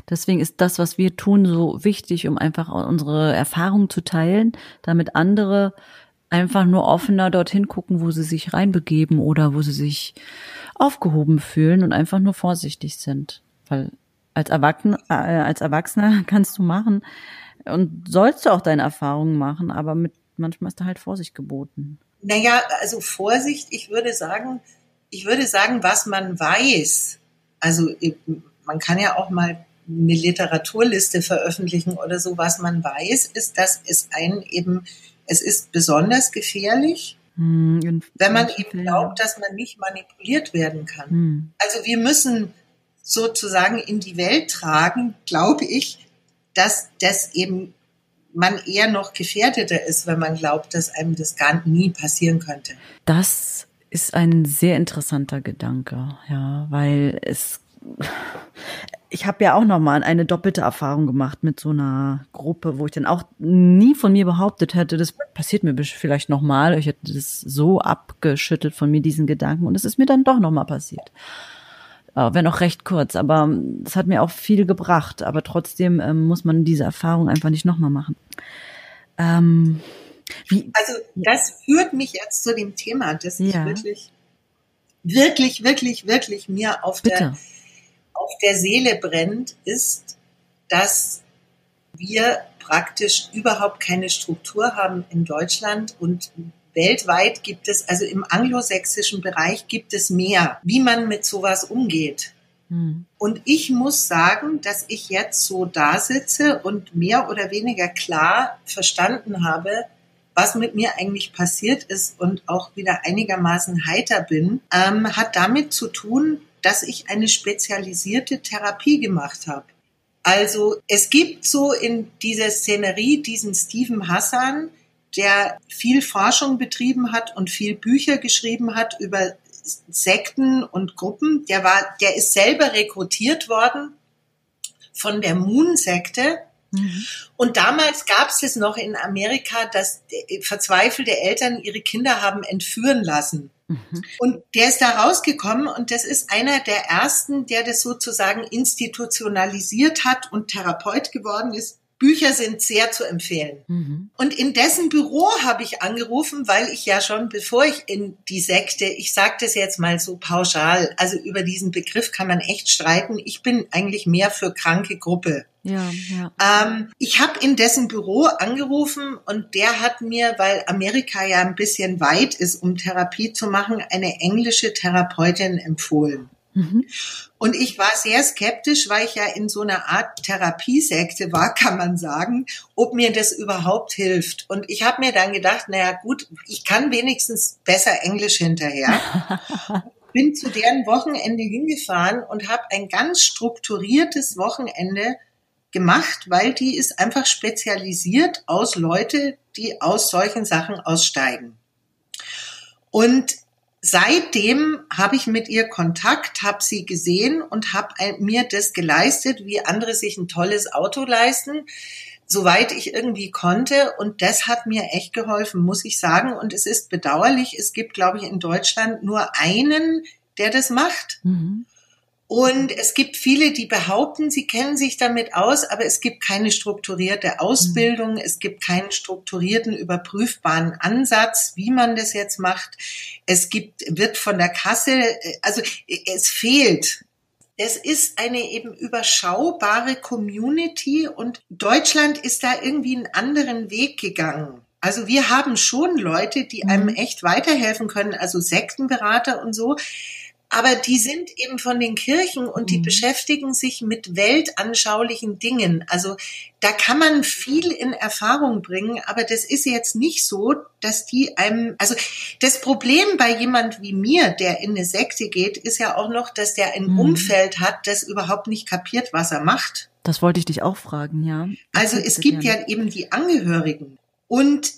Deswegen ist das, was wir tun, so wichtig, um einfach unsere Erfahrungen zu teilen, damit andere einfach nur offener dorthin gucken, wo sie sich reinbegeben oder wo sie sich aufgehoben fühlen und einfach nur vorsichtig sind. Weil als Erwachsener, äh, als Erwachsener (laughs) kannst du machen, und sollst du auch deine Erfahrungen machen, aber mit manchmal ist da halt Vorsicht geboten. Naja, also Vorsicht, ich würde sagen, ich würde sagen, was man weiß. Also man kann ja auch mal eine Literaturliste veröffentlichen oder so. Was man weiß, ist, dass es einen eben, es ist besonders gefährlich, hm, wenn man eben glaubt, dass man nicht manipuliert werden kann. Hm. Also wir müssen sozusagen in die Welt tragen, glaube ich, dass das eben man eher noch gefährdeter ist, wenn man glaubt, dass einem das gar nie passieren könnte. Das ist ein sehr interessanter Gedanke, ja, weil es ich habe ja auch noch mal eine doppelte Erfahrung gemacht mit so einer Gruppe, wo ich dann auch nie von mir behauptet hätte, das passiert mir vielleicht noch mal. Ich hätte das so abgeschüttelt von mir diesen Gedanken und es ist mir dann doch noch mal passiert. Äh, wenn auch recht kurz, aber es hat mir auch viel gebracht. Aber trotzdem ähm, muss man diese Erfahrung einfach nicht noch mal machen. Ähm, wie, also das führt mich jetzt zu dem Thema, das ja. ich wirklich, wirklich, wirklich, wirklich mir auf Bitte. der auf der Seele brennt, ist, dass wir praktisch überhaupt keine Struktur haben in Deutschland und weltweit gibt es, also im anglosächsischen Bereich gibt es mehr, wie man mit sowas umgeht. Hm. Und ich muss sagen, dass ich jetzt so da sitze und mehr oder weniger klar verstanden habe, was mit mir eigentlich passiert ist und auch wieder einigermaßen heiter bin, ähm, hat damit zu tun, dass ich eine spezialisierte Therapie gemacht habe. Also es gibt so in dieser Szenerie diesen Stephen Hassan, der viel Forschung betrieben hat und viel Bücher geschrieben hat über Sekten und Gruppen. Der war, der ist selber rekrutiert worden von der Moon-Sekte. Mhm. Und damals gab es es noch in Amerika, dass verzweifelte Eltern ihre Kinder haben entführen lassen. Mhm. Und der ist da rausgekommen und das ist einer der ersten, der das sozusagen institutionalisiert hat und Therapeut geworden ist. Bücher sind sehr zu empfehlen. Mhm. Und in dessen Büro habe ich angerufen, weil ich ja schon, bevor ich in die Sekte, ich sage das jetzt mal so pauschal, also über diesen Begriff kann man echt streiten. Ich bin eigentlich mehr für kranke Gruppe. Ja, ja. Ähm, ich habe in dessen Büro angerufen und der hat mir, weil Amerika ja ein bisschen weit ist, um Therapie zu machen, eine englische Therapeutin empfohlen. Mhm. Und ich war sehr skeptisch, weil ich ja in so einer Art Therapiesekte war, kann man sagen, ob mir das überhaupt hilft. Und ich habe mir dann gedacht, naja gut, ich kann wenigstens besser Englisch hinterher. (laughs) Bin zu deren Wochenende hingefahren und habe ein ganz strukturiertes Wochenende gemacht, weil die ist einfach spezialisiert aus Leute, die aus solchen Sachen aussteigen. Und seitdem habe ich mit ihr Kontakt, habe sie gesehen und habe mir das geleistet, wie andere sich ein tolles Auto leisten, soweit ich irgendwie konnte. Und das hat mir echt geholfen, muss ich sagen. Und es ist bedauerlich, es gibt, glaube ich, in Deutschland nur einen, der das macht. Mhm. Und es gibt viele, die behaupten, sie kennen sich damit aus, aber es gibt keine strukturierte Ausbildung, mhm. es gibt keinen strukturierten, überprüfbaren Ansatz, wie man das jetzt macht. Es gibt, wird von der Kasse, also es fehlt. Es ist eine eben überschaubare Community und Deutschland ist da irgendwie einen anderen Weg gegangen. Also wir haben schon Leute, die einem mhm. echt weiterhelfen können, also Sektenberater und so aber die sind eben von den Kirchen und die mhm. beschäftigen sich mit weltanschaulichen Dingen. Also da kann man viel in Erfahrung bringen, aber das ist jetzt nicht so, dass die einem, also das Problem bei jemand wie mir, der in eine Sekte geht, ist ja auch noch, dass der ein mhm. Umfeld hat, das überhaupt nicht kapiert, was er macht. Das wollte ich dich auch fragen, ja. Also es gibt ja eben die Angehörigen und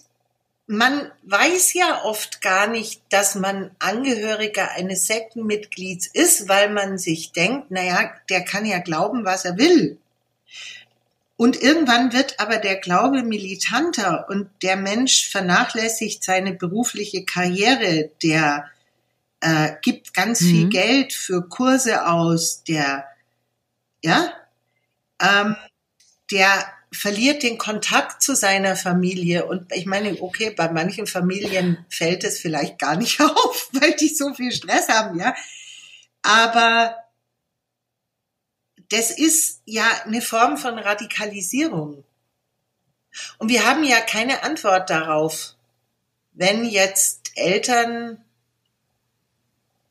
man weiß ja oft gar nicht, dass man Angehöriger eines Sektenmitglieds ist, weil man sich denkt, naja, der kann ja glauben, was er will. Und irgendwann wird aber der Glaube militanter und der Mensch vernachlässigt seine berufliche Karriere, der äh, gibt ganz mhm. viel Geld für Kurse aus, der, ja, ähm, der verliert den Kontakt zu seiner Familie. Und ich meine, okay, bei manchen Familien fällt es vielleicht gar nicht (laughs) auf, weil die so viel Stress haben, ja. Aber das ist ja eine Form von Radikalisierung. Und wir haben ja keine Antwort darauf, wenn jetzt Eltern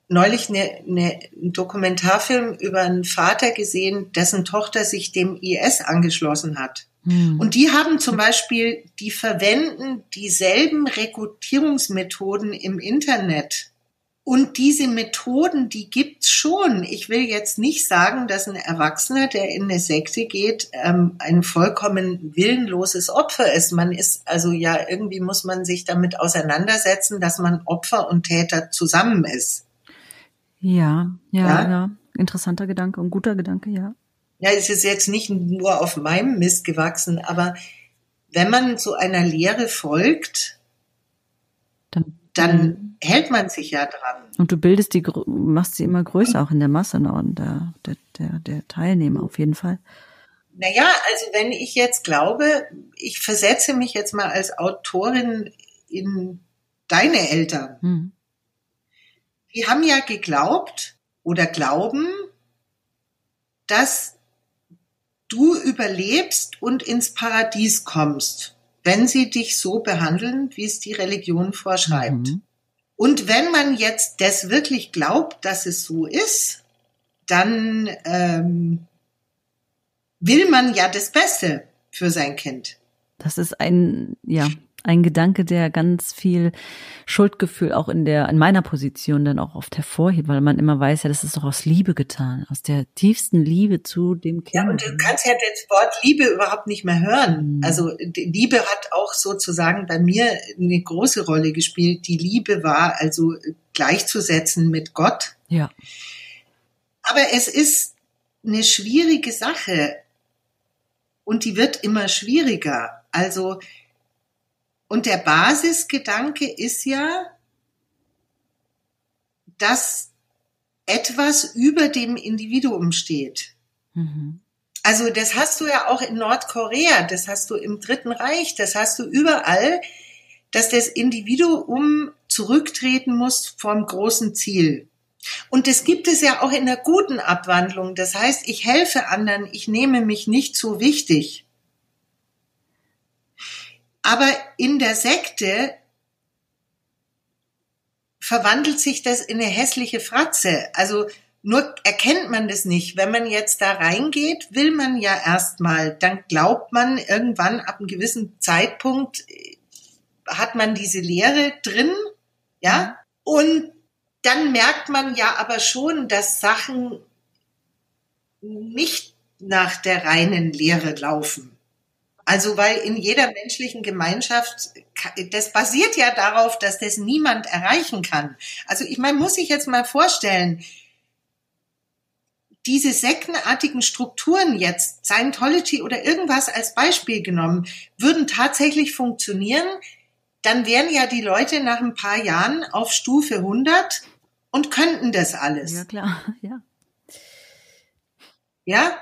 neulich eine, eine, einen Dokumentarfilm über einen Vater gesehen, dessen Tochter sich dem IS angeschlossen hat. Hm. Und die haben zum Beispiel, die verwenden dieselben Rekrutierungsmethoden im Internet Und diese Methoden, die gibt's schon. Ich will jetzt nicht sagen, dass ein Erwachsener, der in eine Sekte geht, ähm, ein vollkommen willenloses Opfer ist. Man ist also ja irgendwie muss man sich damit auseinandersetzen, dass man Opfer und Täter zusammen ist. Ja, ja, ja. ja. Interessanter Gedanke und guter Gedanke, ja. Ja, es ist jetzt nicht nur auf meinem Mist gewachsen, aber wenn man so einer Lehre folgt, dann, dann hält man sich ja dran. Und du bildest die, machst sie immer größer, auch in der Masse und der, der, der, der Teilnehmer auf jeden Fall. Naja, also wenn ich jetzt glaube, ich versetze mich jetzt mal als Autorin in deine Eltern. Hm. Die haben ja geglaubt oder glauben, dass du überlebst und ins Paradies kommst, wenn sie dich so behandeln, wie es die Religion vorschreibt. Mhm. Und wenn man jetzt das wirklich glaubt, dass es so ist, dann ähm, will man ja das Beste für sein Kind. Das ist ein, ja, ein Gedanke, der ganz viel Schuldgefühl auch in der, in meiner Position dann auch oft hervorhebt, weil man immer weiß, ja, das ist doch aus Liebe getan, aus der tiefsten Liebe zu dem Kind. Ja, und du kannst ja das Wort Liebe überhaupt nicht mehr hören. Mhm. Also Liebe hat auch sozusagen bei mir eine große Rolle gespielt. Die Liebe war also gleichzusetzen mit Gott. Ja. Aber es ist eine schwierige Sache und die wird immer schwieriger. Also und der Basisgedanke ist ja, dass etwas über dem Individuum steht. Mhm. Also das hast du ja auch in Nordkorea, das hast du im Dritten Reich, das hast du überall, dass das Individuum zurücktreten muss vom großen Ziel. Und das gibt es ja auch in der guten Abwandlung. Das heißt, ich helfe anderen, ich nehme mich nicht so wichtig. Aber in der Sekte verwandelt sich das in eine hässliche Fratze. Also nur erkennt man das nicht. Wenn man jetzt da reingeht, will man ja erstmal, dann glaubt man irgendwann ab einem gewissen Zeitpunkt äh, hat man diese Lehre drin, ja, und dann merkt man ja aber schon, dass Sachen nicht nach der reinen Lehre laufen. Also weil in jeder menschlichen Gemeinschaft, das basiert ja darauf, dass das niemand erreichen kann. Also ich meine, muss ich jetzt mal vorstellen, diese sektenartigen Strukturen jetzt, Scientology oder irgendwas als Beispiel genommen, würden tatsächlich funktionieren, dann wären ja die Leute nach ein paar Jahren auf Stufe 100 und könnten das alles. Ja, klar, (laughs) ja. Ja?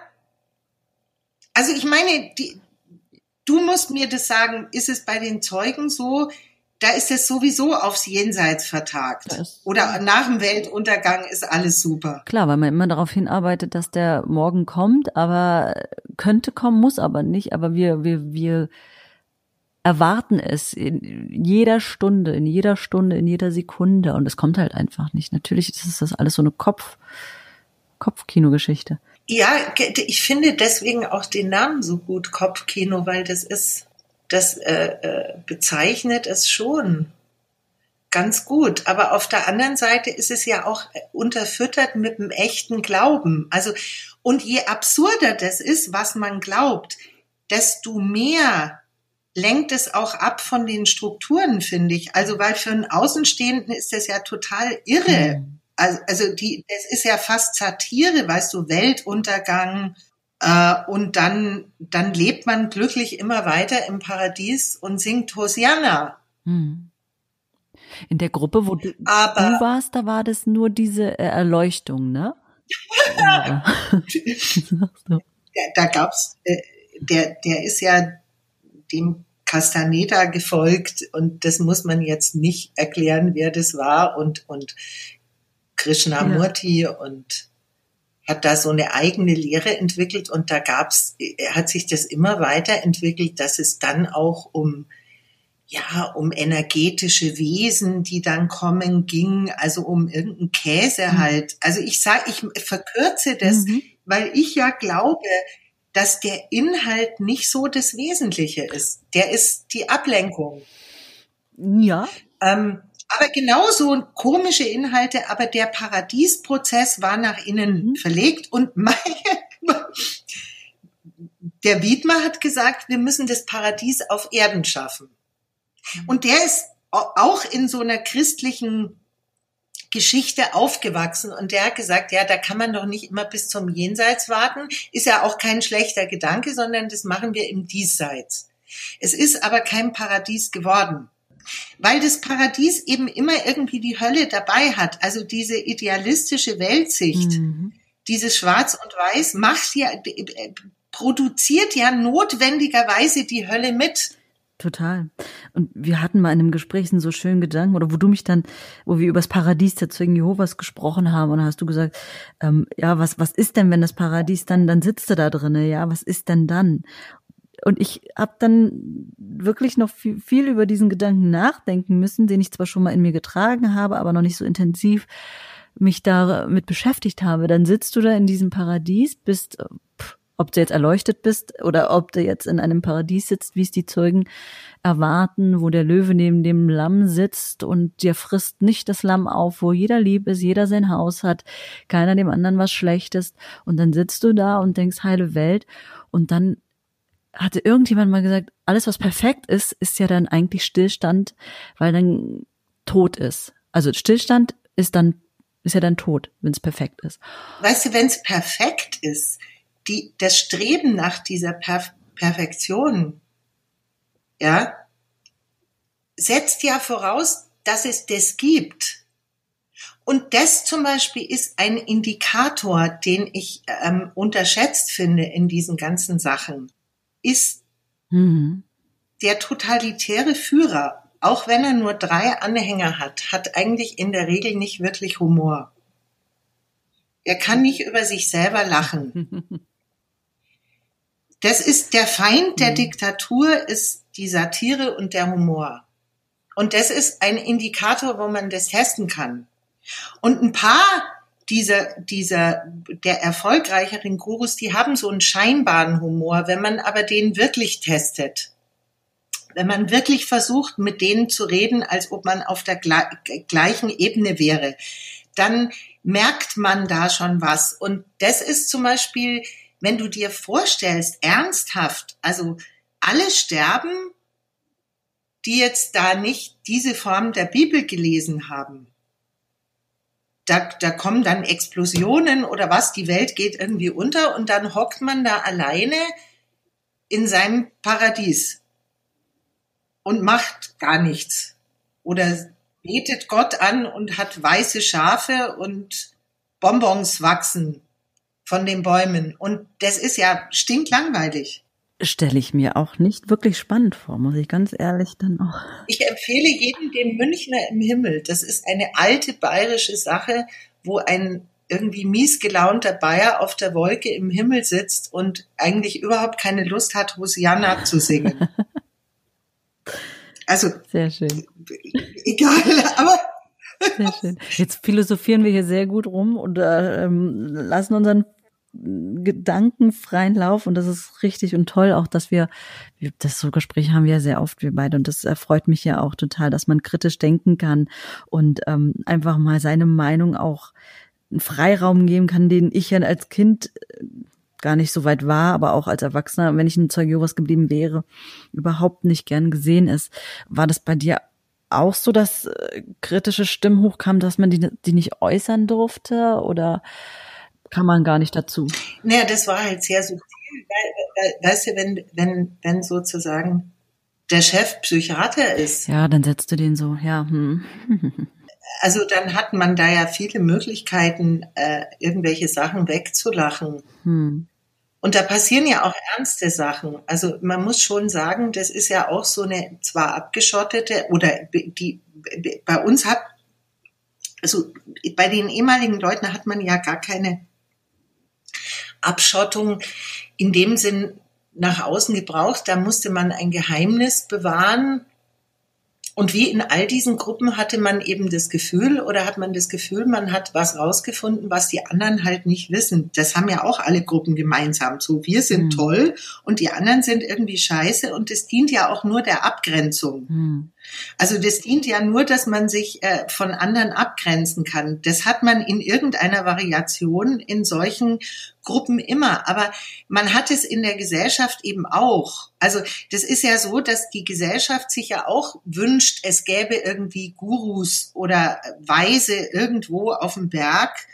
Also ich meine, die, du musst mir das sagen, ist es bei den Zeugen so, da ist es sowieso aufs Jenseits vertagt. Oder nach dem Weltuntergang ist alles super. Klar, weil man immer darauf hinarbeitet, dass der morgen kommt, aber könnte kommen, muss aber nicht. Aber wir, wir, wir erwarten es in jeder Stunde, in jeder Stunde, in jeder Sekunde. Und es kommt halt einfach nicht. Natürlich ist das alles so eine Kopf, Kopfkinogeschichte. Ja, ich finde deswegen auch den Namen so gut, Kopfkino, weil das ist, das äh, äh, bezeichnet es schon ganz gut. Aber auf der anderen Seite ist es ja auch unterfüttert mit dem echten Glauben. Also, und je absurder das ist, was man glaubt, desto mehr lenkt es auch ab von den Strukturen, finde ich. Also, weil für einen Außenstehenden ist das ja total irre. Mhm also, also die, es ist ja fast Satire, weißt du, Weltuntergang äh, und dann, dann lebt man glücklich immer weiter im Paradies und singt Hosianna. Hm. In der Gruppe, wo du, Aber, du warst, da war das nur diese äh, Erleuchtung, ne? (laughs) der, da gab's, äh, der, der ist ja dem Castaneda gefolgt und das muss man jetzt nicht erklären, wer das war und, und Krishnamurti ja. und hat da so eine eigene Lehre entwickelt und da gab's, hat sich das immer weiterentwickelt, dass es dann auch um ja, um energetische Wesen, die dann kommen, ging, also um irgendeinen Käse mhm. halt. Also ich sage, ich verkürze das, mhm. weil ich ja glaube, dass der Inhalt nicht so das Wesentliche ist. Der ist die Ablenkung. Ja. Ähm, aber genauso komische Inhalte, aber der Paradiesprozess war nach innen mhm. verlegt und (laughs) meine, der Wiedmer hat gesagt, wir müssen das Paradies auf Erden schaffen. Mhm. Und der ist auch in so einer christlichen Geschichte aufgewachsen und der hat gesagt, ja, da kann man doch nicht immer bis zum Jenseits warten. Ist ja auch kein schlechter Gedanke, sondern das machen wir im Diesseits. Es ist aber kein Paradies geworden, weil das Paradies eben immer irgendwie die Hölle dabei hat. Also diese idealistische Weltsicht, mhm. dieses Schwarz und Weiß macht ja, produziert ja notwendigerweise die Hölle mit. Total. Und wir hatten mal in einem Gespräch einen so schönen Gedanken, oder wo du mich dann, wo wir über das Paradies der Zeugen Jehovas gesprochen haben, und hast du gesagt, ähm, ja, was, was ist denn, wenn das Paradies dann, dann sitzt du da drinne, ja, was ist denn dann? Und ich habe dann wirklich noch viel, viel über diesen Gedanken nachdenken müssen, den ich zwar schon mal in mir getragen habe, aber noch nicht so intensiv mich damit beschäftigt habe. Dann sitzt du da in diesem Paradies, bist pff, ob du jetzt erleuchtet bist oder ob du jetzt in einem Paradies sitzt, wie es die Zeugen erwarten, wo der Löwe neben dem Lamm sitzt und dir frisst nicht das Lamm auf, wo jeder lieb ist, jeder sein Haus hat, keiner dem anderen was Schlechtes und dann sitzt du da und denkst heile Welt und dann hatte irgendjemand mal gesagt, alles was perfekt ist, ist ja dann eigentlich Stillstand, weil dann tot ist. Also Stillstand ist dann ist ja dann tot, wenn es perfekt ist. Weißt du, wenn es perfekt ist, die, das Streben nach dieser Perf Perfektion, ja, setzt ja voraus, dass es das gibt. Und das zum Beispiel ist ein Indikator, den ich ähm, unterschätzt finde in diesen ganzen Sachen, ist mhm. der totalitäre Führer, auch wenn er nur drei Anhänger hat, hat eigentlich in der Regel nicht wirklich Humor. Er kann nicht über sich selber lachen. (laughs) Das ist der Feind der mhm. Diktatur, ist die Satire und der Humor. Und das ist ein Indikator, wo man das testen kann. Und ein paar dieser, dieser, der erfolgreicheren Gurus, die haben so einen scheinbaren Humor, wenn man aber den wirklich testet. Wenn man wirklich versucht, mit denen zu reden, als ob man auf der gleichen Ebene wäre, dann merkt man da schon was. Und das ist zum Beispiel wenn du dir vorstellst, ernsthaft, also alle sterben, die jetzt da nicht diese Form der Bibel gelesen haben. Da, da kommen dann Explosionen oder was, die Welt geht irgendwie unter und dann hockt man da alleine in seinem Paradies und macht gar nichts. Oder betet Gott an und hat weiße Schafe und Bonbons wachsen von den Bäumen. Und das ist ja stinklangweilig. Stelle ich mir auch nicht wirklich spannend vor, muss ich ganz ehrlich dann auch. Ich empfehle jedem den Münchner im Himmel. Das ist eine alte bayerische Sache, wo ein irgendwie mies gelaunter Bayer auf der Wolke im Himmel sitzt und eigentlich überhaupt keine Lust hat, Hosianna zu singen. (laughs) Also. Sehr schön. Egal, aber sehr schön. Jetzt philosophieren wir hier sehr gut rum und äh, ähm, lassen unseren Gedanken freien Lauf und das ist richtig und toll auch, dass wir, das so Gespräche haben wir ja sehr oft, wir beide und das erfreut mich ja auch total, dass man kritisch denken kann und ähm, einfach mal seine Meinung auch einen Freiraum geben kann, den ich ja als Kind äh, gar nicht so weit war, aber auch als Erwachsener, wenn ich ein Zeug Jehovas geblieben wäre, überhaupt nicht gern gesehen ist. War das bei dir auch so, dass äh, kritische Stimmen hochkamen, dass man die, die nicht äußern durfte oder kann man gar nicht dazu? Naja, das war halt sehr subtil. Weißt du, wenn, wenn, wenn sozusagen der Chef Psychiater ist. Ja, dann setzt du den so, ja. Hm. (laughs) Also dann hat man da ja viele Möglichkeiten, äh, irgendwelche Sachen wegzulachen. Hm. Und da passieren ja auch ernste Sachen. Also man muss schon sagen, das ist ja auch so eine zwar abgeschottete oder die bei uns hat, also bei den ehemaligen Leuten hat man ja gar keine Abschottung in dem Sinn nach außen gebraucht. Da musste man ein Geheimnis bewahren. Und wie in all diesen Gruppen hatte man eben das Gefühl oder hat man das Gefühl, man hat was rausgefunden, was die anderen halt nicht wissen. Das haben ja auch alle Gruppen gemeinsam. So, wir sind mhm. toll und die anderen sind irgendwie scheiße und das dient ja auch nur der Abgrenzung. Mhm. Also das dient ja nur, dass man sich äh, von anderen abgrenzen kann. Das hat man in irgendeiner Variation in solchen Gruppen immer. Aber man hat es in der Gesellschaft eben auch. Also das ist ja so, dass die Gesellschaft sich ja auch wünscht, es gäbe irgendwie Gurus oder Weise irgendwo auf dem Berg,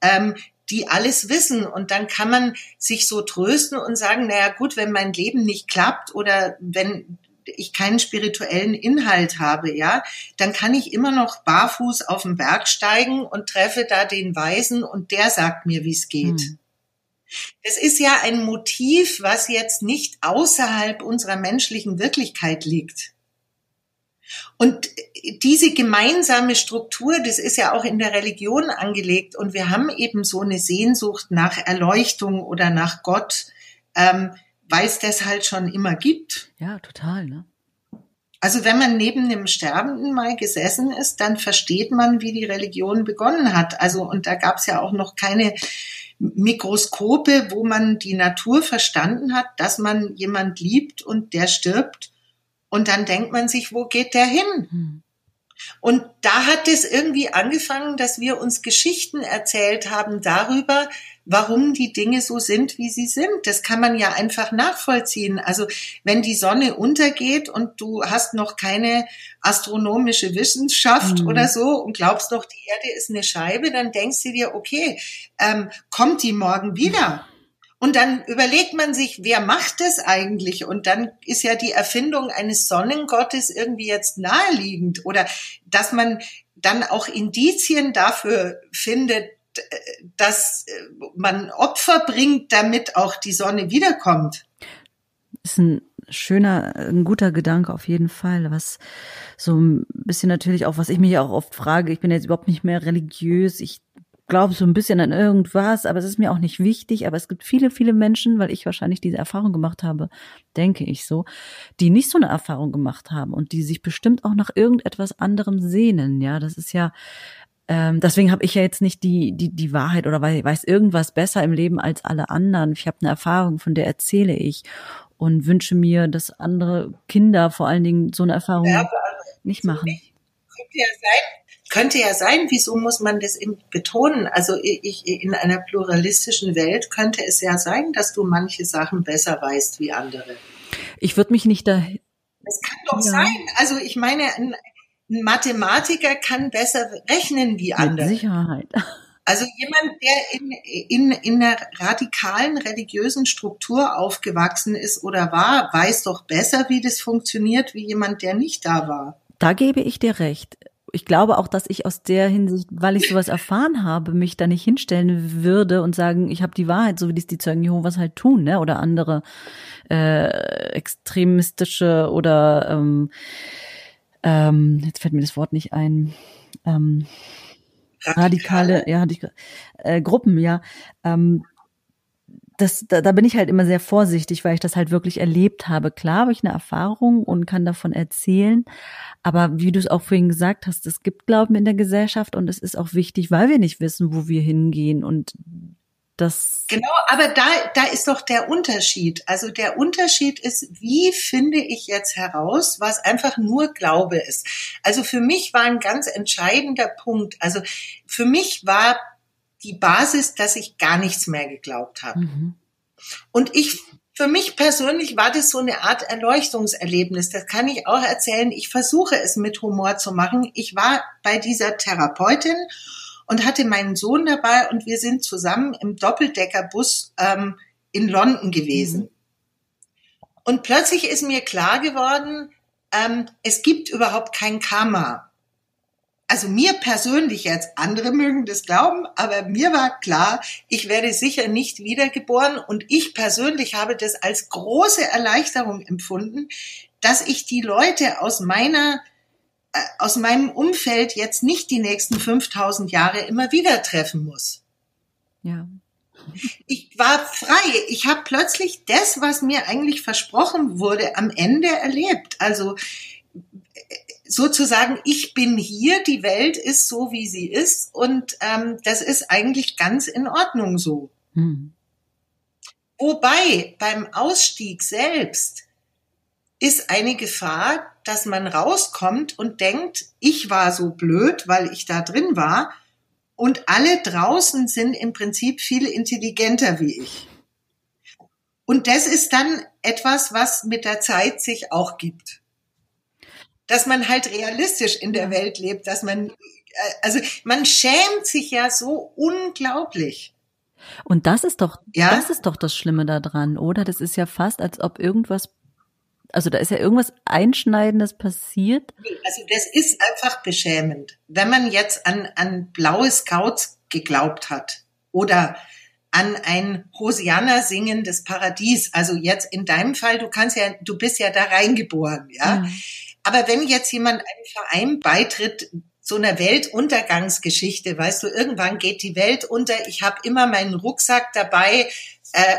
ähm, die alles wissen. Und dann kann man sich so trösten und sagen, naja gut, wenn mein Leben nicht klappt oder wenn ich keinen spirituellen Inhalt habe, ja, dann kann ich immer noch barfuß auf den Berg steigen und treffe da den Weisen und der sagt mir, wie es geht. Hm. Das ist ja ein Motiv, was jetzt nicht außerhalb unserer menschlichen Wirklichkeit liegt. Und diese gemeinsame Struktur, das ist ja auch in der Religion angelegt. Und wir haben eben so eine Sehnsucht nach Erleuchtung oder nach Gott, ähm, weil es das halt schon immer gibt. Ja, total, ne? Also wenn man neben einem Sterbenden mal gesessen ist, dann versteht man, wie die Religion begonnen hat. Also und da gab es ja auch noch keine Mikroskope, wo man die Natur verstanden hat, dass man jemand liebt und der stirbt. Und dann denkt man sich, wo geht der hin? Und da hat es irgendwie angefangen, dass wir uns Geschichten erzählt haben darüber, warum die Dinge so sind, wie sie sind. Das kann man ja einfach nachvollziehen. Also wenn die Sonne untergeht und du hast noch keine astronomische Wissenschaft mhm. oder so und glaubst noch, die Erde ist eine Scheibe, dann denkst du dir, okay, ähm, kommt die morgen wieder? Und dann überlegt man sich, wer macht das eigentlich? Und dann ist ja die Erfindung eines Sonnengottes irgendwie jetzt naheliegend. Oder dass man dann auch Indizien dafür findet, dass man Opfer bringt, damit auch die Sonne wiederkommt. Ist ein schöner, ein guter Gedanke auf jeden Fall, was so ein bisschen natürlich auch, was ich mich auch oft frage, ich bin jetzt überhaupt nicht mehr religiös, ich glaube so ein bisschen an irgendwas, aber es ist mir auch nicht wichtig, aber es gibt viele, viele Menschen, weil ich wahrscheinlich diese Erfahrung gemacht habe, denke ich so, die nicht so eine Erfahrung gemacht haben und die sich bestimmt auch nach irgendetwas anderem sehnen, ja, das ist ja ähm, deswegen habe ich ja jetzt nicht die, die, die Wahrheit oder weiß irgendwas besser im Leben als alle anderen. Ich habe eine Erfahrung, von der erzähle ich und wünsche mir, dass andere Kinder vor allen Dingen so eine Erfahrung ja, nicht machen. Könnte ja sein, könnte ja sein, wieso muss man das betonen? Also ich, in einer pluralistischen Welt könnte es ja sein, dass du manche Sachen besser weißt wie andere. Ich würde mich nicht da. Das kann doch ja. sein. Also ich meine, ein, ein Mathematiker kann besser rechnen wie andere. Mit Sicherheit. Also jemand, der in, in, in einer radikalen religiösen Struktur aufgewachsen ist oder war, weiß doch besser, wie das funktioniert, wie jemand, der nicht da war. Da gebe ich dir recht. Ich glaube auch, dass ich aus der Hinsicht, weil ich sowas erfahren habe, mich da nicht hinstellen würde und sagen, ich habe die Wahrheit, so wie dies die Zeugen Jehovas halt tun, ne? Oder andere äh, extremistische oder ähm, ähm, jetzt fällt mir das Wort nicht ein, ähm, radikale, radikale ja, äh, Gruppen, ja. Ähm, das, da, da bin ich halt immer sehr vorsichtig, weil ich das halt wirklich erlebt habe. Klar habe ich eine Erfahrung und kann davon erzählen, aber wie du es auch vorhin gesagt hast, es gibt Glauben in der Gesellschaft und es ist auch wichtig, weil wir nicht wissen, wo wir hingehen und das genau, aber da, da ist doch der Unterschied. Also der Unterschied ist, wie finde ich jetzt heraus, was einfach nur Glaube ist. Also für mich war ein ganz entscheidender Punkt. Also für mich war die Basis, dass ich gar nichts mehr geglaubt habe. Mhm. Und ich für mich persönlich war das so eine Art Erleuchtungserlebnis. Das kann ich auch erzählen. Ich versuche es mit Humor zu machen. Ich war bei dieser Therapeutin und hatte meinen Sohn dabei und wir sind zusammen im Doppeldeckerbus ähm, in London gewesen. Mhm. Und plötzlich ist mir klar geworden, ähm, es gibt überhaupt kein Karma. Also mir persönlich jetzt, andere mögen das glauben, aber mir war klar, ich werde sicher nicht wiedergeboren und ich persönlich habe das als große Erleichterung empfunden, dass ich die Leute aus meiner äh, aus meinem Umfeld jetzt nicht die nächsten 5000 Jahre immer wieder treffen muss. Ja. Ich war frei. Ich habe plötzlich das, was mir eigentlich versprochen wurde, am Ende erlebt. Also sozusagen, ich bin hier, die Welt ist so, wie sie ist und ähm, das ist eigentlich ganz in Ordnung so. Hm. Wobei beim Ausstieg selbst ist eine Gefahr, dass man rauskommt und denkt, ich war so blöd, weil ich da drin war und alle draußen sind im Prinzip viel intelligenter wie ich. Und das ist dann etwas, was mit der Zeit sich auch gibt. Dass man halt realistisch in der Welt lebt, dass man, äh, also man schämt sich ja so unglaublich. Und das ist doch, ja? das ist doch das Schlimme daran, oder? Das ist ja fast, als ob irgendwas, also da ist ja irgendwas Einschneidendes passiert. Also das ist einfach beschämend. Wenn man jetzt an, an blaue Scouts geglaubt hat oder an ein Hosianna singendes Paradies. Also jetzt in deinem Fall, du kannst ja, du bist ja da reingeboren, ja. Mhm. Aber wenn jetzt jemand einem Verein beitritt, so einer Weltuntergangsgeschichte, weißt du, irgendwann geht die Welt unter. Ich habe immer meinen Rucksack dabei, äh,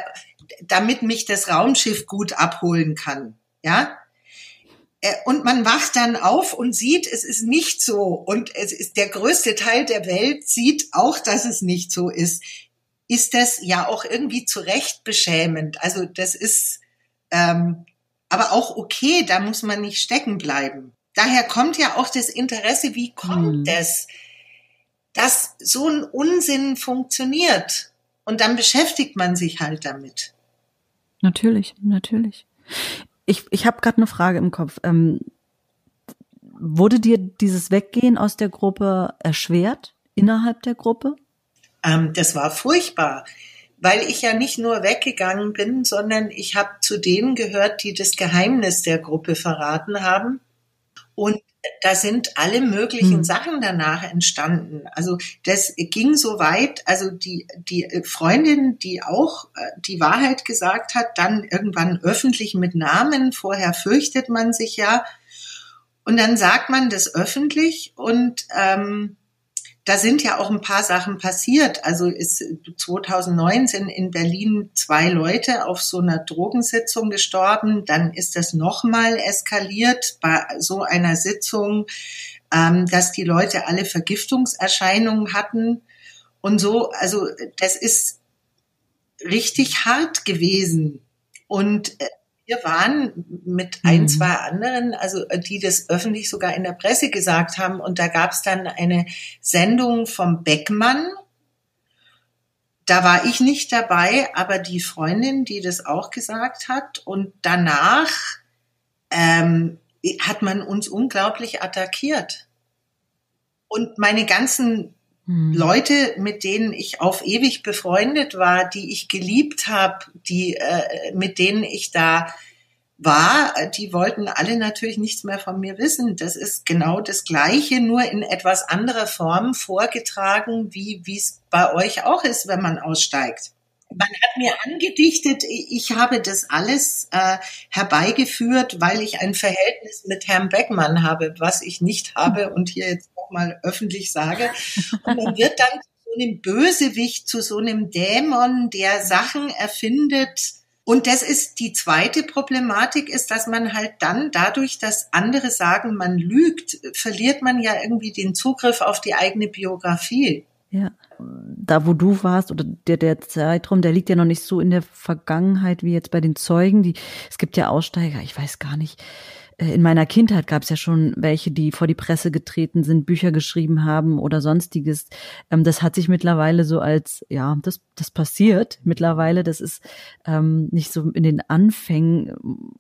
damit mich das Raumschiff gut abholen kann. Ja, äh, und man wacht dann auf und sieht, es ist nicht so. Und es ist der größte Teil der Welt sieht auch, dass es nicht so ist. Ist das ja auch irgendwie zu Recht beschämend. Also das ist ähm, aber auch okay, da muss man nicht stecken bleiben daher kommt ja auch das Interesse, wie kommt mhm. es, dass so ein Unsinn funktioniert? Und dann beschäftigt man sich halt damit. Natürlich, natürlich. Ich, ich habe gerade eine Frage im Kopf. Ähm, wurde dir dieses Weggehen aus der Gruppe erschwert innerhalb der Gruppe? Ähm, das war furchtbar, weil ich ja nicht nur weggegangen bin, sondern ich habe zu denen gehört, die das Geheimnis der Gruppe verraten haben. Und da sind alle möglichen hm. Sachen danach entstanden. Also das ging so weit, also die, die Freundin, die auch äh, die Wahrheit gesagt hat, dann irgendwann öffentlich mit Namen, vorher fürchtet man sich ja. Und dann sagt man das öffentlich und ähm, da sind ja auch ein paar Sachen passiert. Also ist 2009 sind in Berlin zwei Leute auf so einer Drogensitzung gestorben. Dann ist das nochmal eskaliert bei so einer Sitzung, ähm, dass die Leute alle Vergiftungserscheinungen hatten und so. Also das ist richtig hart gewesen. Und äh, wir waren mit ein, mhm. zwei anderen, also die das öffentlich sogar in der Presse gesagt haben. Und da gab es dann eine Sendung vom Beckmann. Da war ich nicht dabei, aber die Freundin, die das auch gesagt hat. Und danach ähm, hat man uns unglaublich attackiert. Und meine ganzen hm. Leute, mit denen ich auf ewig befreundet war, die ich geliebt habe, die äh, mit denen ich da war, die wollten alle natürlich nichts mehr von mir wissen. Das ist genau das Gleiche, nur in etwas anderer Form vorgetragen, wie es bei euch auch ist, wenn man aussteigt. Man hat mir angedichtet, ich habe das alles äh, herbeigeführt, weil ich ein Verhältnis mit Herrn Beckmann habe, was ich nicht habe und hier jetzt mal öffentlich sage. Und man wird dann zu so einem Bösewicht, zu so einem Dämon, der Sachen erfindet. Und das ist die zweite Problematik, ist, dass man halt dann dadurch, dass andere sagen, man lügt, verliert man ja irgendwie den Zugriff auf die eigene Biografie. Ja, da wo du warst oder der, der Zeitraum, der liegt ja noch nicht so in der Vergangenheit wie jetzt bei den Zeugen. Die, es gibt ja Aussteiger, ich weiß gar nicht, in meiner Kindheit gab es ja schon welche, die vor die Presse getreten sind, Bücher geschrieben haben oder sonstiges. Ähm, das hat sich mittlerweile so als, ja, das, das passiert mittlerweile. Das ist ähm, nicht so in den Anfängen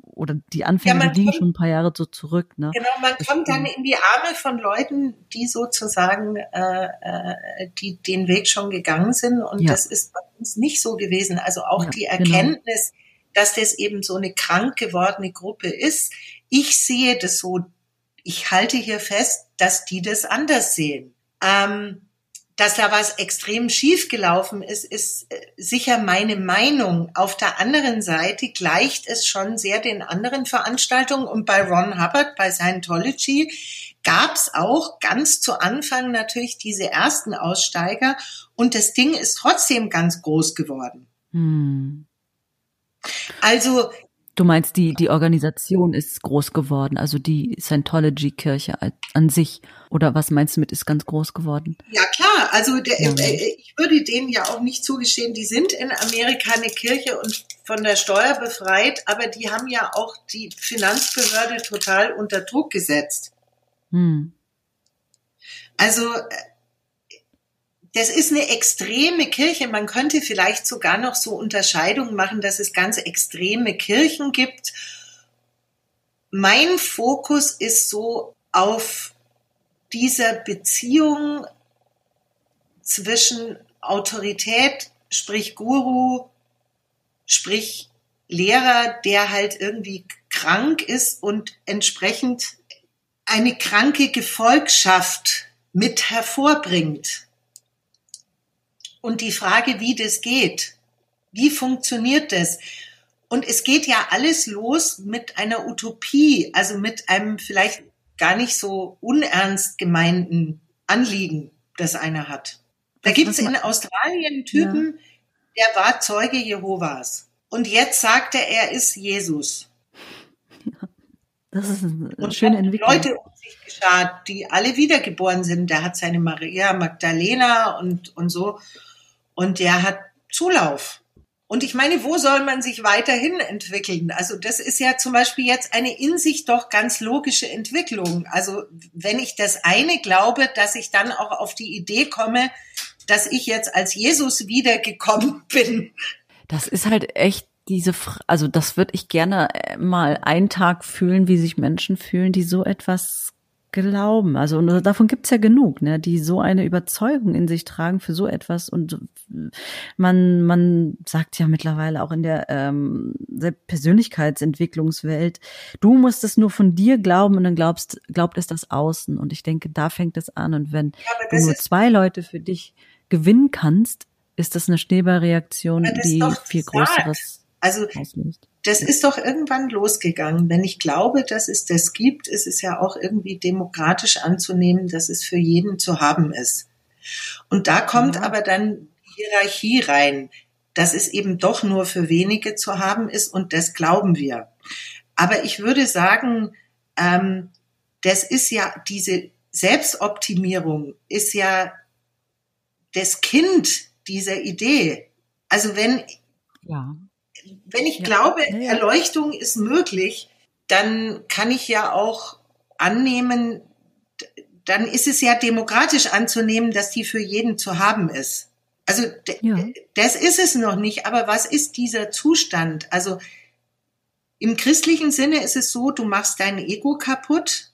oder die Anfänge ja, liegen schon ein paar Jahre so zurück. Ne? Genau, man kommt dann in die Arme von Leuten, die sozusagen äh, äh, die den Weg schon gegangen sind. Und ja. das ist bei uns nicht so gewesen. Also auch ja, die genau. Erkenntnis, genau. dass das eben so eine krank gewordene Gruppe ist ich sehe das so, ich halte hier fest, dass die das anders sehen. Ähm, dass da was extrem schief gelaufen ist, ist äh, sicher meine Meinung. Auf der anderen Seite gleicht es schon sehr den anderen Veranstaltungen. Und bei Ron Hubbard, bei Scientology, gab es auch ganz zu Anfang natürlich diese ersten Aussteiger. Und das Ding ist trotzdem ganz groß geworden. Hm. Also Du meinst, die, die Organisation ist groß geworden, also die Scientology-Kirche an sich. Oder was meinst du mit ist ganz groß geworden? Ja, klar. Also der, ja. Äh, ich würde denen ja auch nicht zugestehen, die sind in Amerika eine Kirche und von der Steuer befreit, aber die haben ja auch die Finanzbehörde total unter Druck gesetzt. Hm. Also äh, das ist eine extreme Kirche. Man könnte vielleicht sogar noch so Unterscheidungen machen, dass es ganz extreme Kirchen gibt. Mein Fokus ist so auf dieser Beziehung zwischen Autorität, sprich Guru, sprich Lehrer, der halt irgendwie krank ist und entsprechend eine kranke Gefolgschaft mit hervorbringt. Und die Frage, wie das geht, wie funktioniert das? Und es geht ja alles los mit einer Utopie, also mit einem vielleicht gar nicht so unernst gemeinten Anliegen, das einer hat. Da gibt es in Australien einen Typen, ja. der war Zeuge Jehovas. Und jetzt sagt er, er ist Jesus. Das ist eine und schöne Entwicklung. Leute um sich geschart, die alle wiedergeboren sind. Der hat seine Maria Magdalena und, und so und der hat Zulauf. Und ich meine, wo soll man sich weiterhin entwickeln? Also das ist ja zum Beispiel jetzt eine in sich doch ganz logische Entwicklung. Also wenn ich das eine glaube, dass ich dann auch auf die Idee komme, dass ich jetzt als Jesus wiedergekommen (laughs) bin. Das ist halt echt diese, also das würde ich gerne äh, mal einen Tag fühlen, wie sich Menschen fühlen, die so etwas glauben. Also und davon gibt's ja genug, ne, die so eine Überzeugung in sich tragen für so etwas. Und man, man sagt ja mittlerweile auch in der ähm, Persönlichkeitsentwicklungswelt, du musst es nur von dir glauben und dann glaubst, glaubt es das Außen. Und ich denke, da fängt es an. Und wenn ja, du nur zwei Leute für dich gewinnen kannst, ist das eine Schneeballreaktion, die viel Größeres also auslöst. Das ist doch irgendwann losgegangen. Wenn ich glaube, dass es das gibt, ist es ja auch irgendwie demokratisch anzunehmen, dass es für jeden zu haben ist. Und da kommt ja. aber dann Hierarchie rein, dass es eben doch nur für wenige zu haben ist und das glauben wir. Aber ich würde sagen, ähm, das ist ja diese Selbstoptimierung ist ja das Kind dieser Idee. Also wenn ja wenn ich ja. glaube. Erleuchtung ist möglich, dann kann ich ja auch annehmen, dann ist es ja demokratisch anzunehmen, dass die für jeden zu haben ist. Also ja. das ist es noch nicht, aber was ist dieser Zustand? Also im christlichen Sinne ist es so, du machst dein Ego kaputt,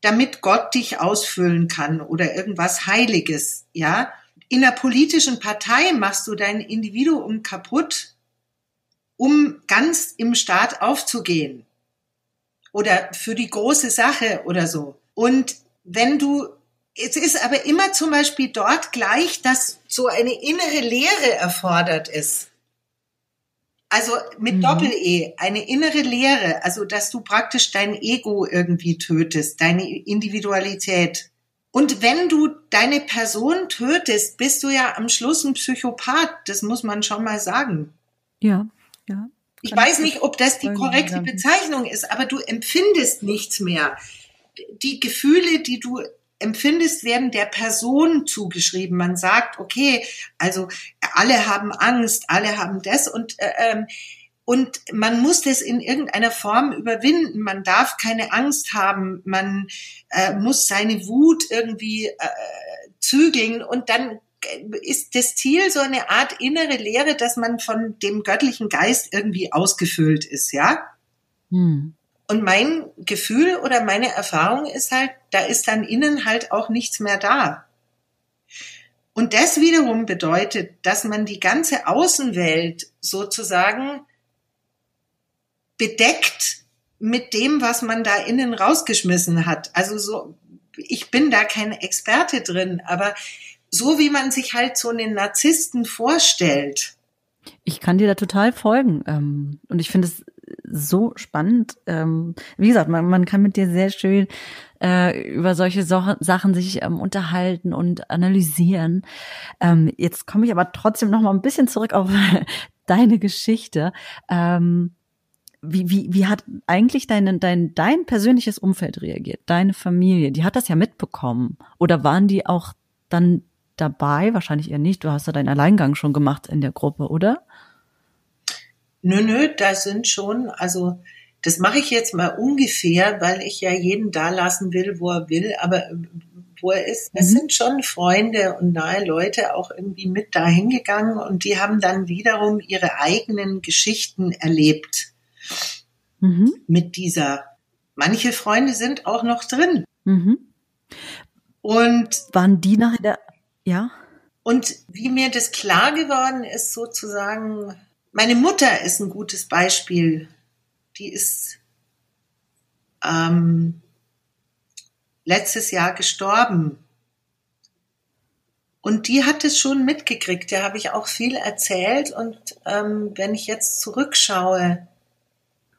damit Gott dich ausfüllen kann oder irgendwas Heiliges, ja? In der politischen Partei machst du dein Individuum kaputt, um ganz im Staat aufzugehen oder für die große Sache oder so. Und wenn du, es ist aber immer zum Beispiel dort gleich, dass so eine innere Lehre erfordert ist. Also mit mhm. Doppel-E, eine innere Lehre, also dass du praktisch dein Ego irgendwie tötest, deine Individualität. Und wenn du deine Person tötest, bist du ja am Schluss ein Psychopath, das muss man schon mal sagen. Ja. Ja. Ich weiß nicht, ob das die korrekte Bezeichnung ist, aber du empfindest nichts mehr. Die Gefühle, die du empfindest, werden der Person zugeschrieben. Man sagt, okay, also alle haben Angst, alle haben das und äh, ähm, und man muss das in irgendeiner Form überwinden. Man darf keine Angst haben. Man äh, muss seine Wut irgendwie äh, zügeln und dann ist das Ziel so eine Art innere Lehre, dass man von dem göttlichen Geist irgendwie ausgefüllt ist, ja? Hm. Und mein Gefühl oder meine Erfahrung ist halt, da ist dann innen halt auch nichts mehr da. Und das wiederum bedeutet, dass man die ganze Außenwelt sozusagen bedeckt mit dem, was man da innen rausgeschmissen hat. Also so, ich bin da kein Experte drin, aber so wie man sich halt so einen Narzissten vorstellt. Ich kann dir da total folgen. Ähm, und ich finde es so spannend. Ähm, wie gesagt, man, man kann mit dir sehr schön äh, über solche so Sachen sich ähm, unterhalten und analysieren. Jetzt komme ich aber trotzdem noch mal ein bisschen zurück auf (laughs) deine Geschichte. Wie, wie, wie hat eigentlich dein, dein, dein persönliches Umfeld reagiert? Deine Familie? Die hat das ja mitbekommen. Oder waren die auch dann dabei? Wahrscheinlich eher nicht. Du hast ja deinen Alleingang schon gemacht in der Gruppe, oder? Nö, nö, da sind schon, also das mache ich jetzt mal ungefähr, weil ich ja jeden da lassen will, wo er will, aber wo er ist. Es mhm. sind schon Freunde und nahe Leute auch irgendwie mit dahin gegangen und die haben dann wiederum ihre eigenen Geschichten erlebt mhm. mit dieser. Manche Freunde sind auch noch drin. Mhm. Und waren die nachher der, ja? Und wie mir das klar geworden ist, sozusagen, meine Mutter ist ein gutes Beispiel. Die ist ähm, letztes Jahr gestorben. Und die hat es schon mitgekriegt. Da habe ich auch viel erzählt. Und ähm, wenn ich jetzt zurückschaue,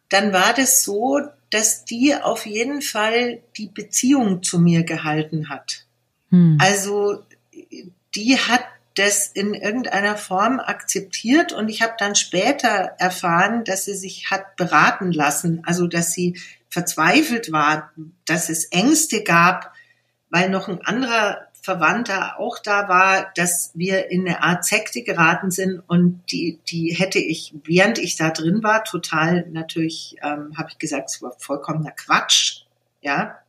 dann war das so, dass die auf jeden Fall die Beziehung zu mir gehalten hat. Hm. Also die hat das in irgendeiner Form akzeptiert und ich habe dann später erfahren, dass sie sich hat beraten lassen, also dass sie verzweifelt war, dass es Ängste gab, weil noch ein anderer Verwandter auch da war, dass wir in eine Art Sekte geraten sind und die, die hätte ich, während ich da drin war, total natürlich, ähm, habe ich gesagt, es war vollkommener Quatsch, ja.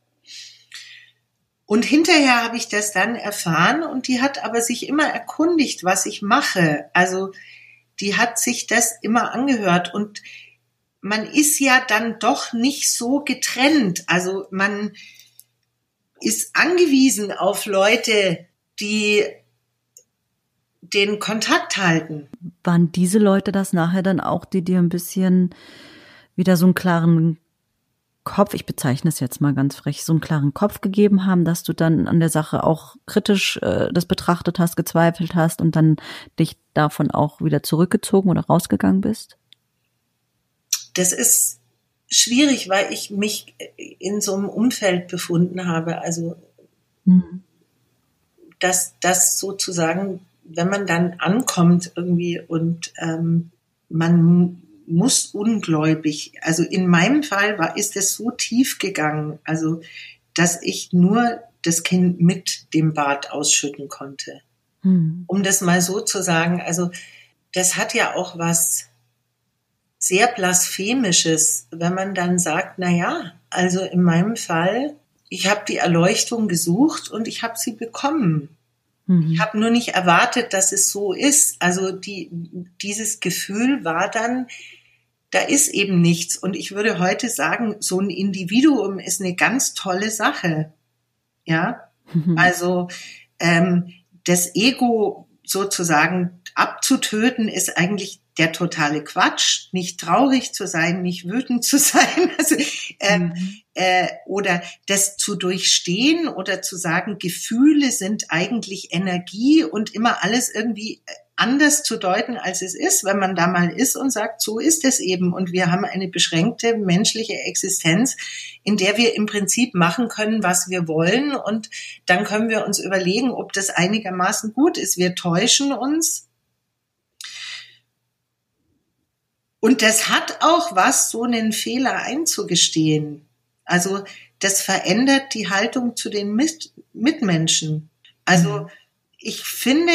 Und hinterher habe ich das dann erfahren und die hat aber sich immer erkundigt, was ich mache. Also die hat sich das immer angehört und man ist ja dann doch nicht so getrennt. Also man ist angewiesen auf Leute, die den Kontakt halten. Waren diese Leute das nachher dann auch, die dir ein bisschen wieder so einen klaren Kopf, ich bezeichne es jetzt mal ganz frech, so einen klaren Kopf gegeben haben, dass du dann an der Sache auch kritisch äh, das betrachtet hast, gezweifelt hast und dann dich davon auch wieder zurückgezogen oder rausgegangen bist? Das ist schwierig, weil ich mich in so einem Umfeld befunden habe. Also, mhm. dass das sozusagen, wenn man dann ankommt irgendwie und ähm, man muss ungläubig, also in meinem Fall war, ist es so tief gegangen, also, dass ich nur das Kind mit dem Bad ausschütten konnte. Mhm. Um das mal so zu sagen, also, das hat ja auch was sehr blasphemisches, wenn man dann sagt, na ja, also in meinem Fall, ich habe die Erleuchtung gesucht und ich habe sie bekommen. Mhm. Ich habe nur nicht erwartet, dass es so ist. Also die, dieses Gefühl war dann, da ist eben nichts. Und ich würde heute sagen, so ein Individuum ist eine ganz tolle Sache. Ja, mhm. also ähm, das Ego sozusagen abzutöten ist eigentlich der totale Quatsch, nicht traurig zu sein, nicht wütend zu (laughs) sein, also, ähm, äh, oder das zu durchstehen oder zu sagen, Gefühle sind eigentlich Energie und immer alles irgendwie äh, anders zu deuten, als es ist, wenn man da mal ist und sagt, so ist es eben. Und wir haben eine beschränkte menschliche Existenz, in der wir im Prinzip machen können, was wir wollen. Und dann können wir uns überlegen, ob das einigermaßen gut ist. Wir täuschen uns Und das hat auch was, so einen Fehler einzugestehen. Also das verändert die Haltung zu den Mit Mitmenschen. Also mhm. ich finde,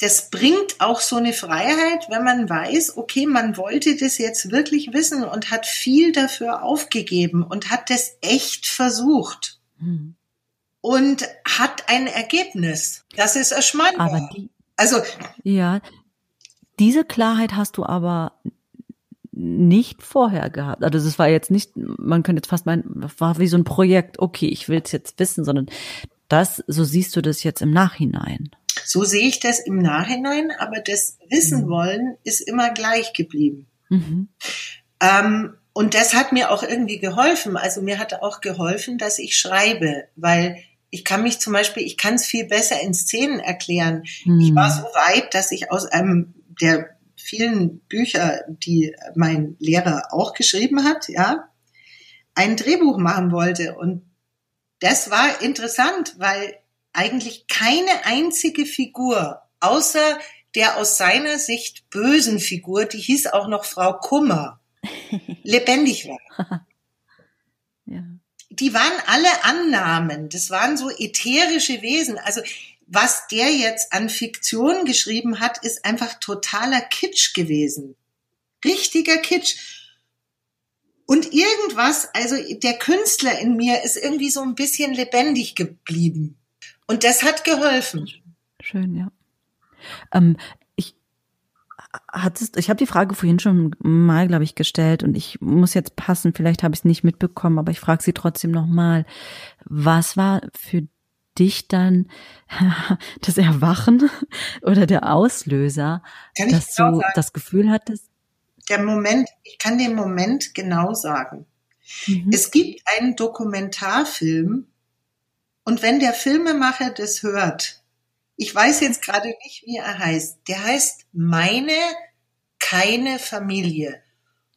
das bringt auch so eine Freiheit, wenn man weiß, okay, man wollte das jetzt wirklich wissen und hat viel dafür aufgegeben und hat das echt versucht. Mhm. Und hat ein Ergebnis. Das ist erschmeinbar. Aber die, also, ja, diese Klarheit hast du aber nicht vorher gehabt. Also es war jetzt nicht, man könnte jetzt fast meinen, war wie so ein Projekt, okay, ich will es jetzt wissen, sondern das, so siehst du das jetzt im Nachhinein. So sehe ich das im Nachhinein, aber das Wissen mhm. wollen ist immer gleich geblieben. Mhm. Ähm, und das hat mir auch irgendwie geholfen. Also mir hat auch geholfen, dass ich schreibe, weil ich kann mich zum Beispiel, ich kann es viel besser in Szenen erklären. Mhm. Ich war so weit, dass ich aus einem der vielen Bücher, die mein Lehrer auch geschrieben hat, ja, ein Drehbuch machen wollte. Und das war interessant, weil eigentlich keine einzige Figur, außer der aus seiner Sicht bösen Figur, die hieß auch noch Frau Kummer. (laughs) lebendig war. ja. Die waren alle Annahmen, das waren so ätherische Wesen. Also was der jetzt an Fiktion geschrieben hat, ist einfach totaler Kitsch gewesen. Richtiger Kitsch. Und irgendwas, also der Künstler in mir ist irgendwie so ein bisschen lebendig geblieben. Und das hat geholfen. Schön, ja. Ähm, ich hattest, ich habe die Frage vorhin schon mal, glaube ich, gestellt und ich muss jetzt passen, vielleicht habe ich es nicht mitbekommen, aber ich frage sie trotzdem nochmal. Was war für dich dann (laughs) das Erwachen (laughs) oder der Auslöser, dass genau du sagen. das Gefühl hattest? Der Moment, ich kann den Moment genau sagen. Mhm. Es gibt einen Dokumentarfilm und wenn der Filmemacher das hört, ich weiß jetzt gerade nicht, wie er heißt, der heißt Meine keine Familie.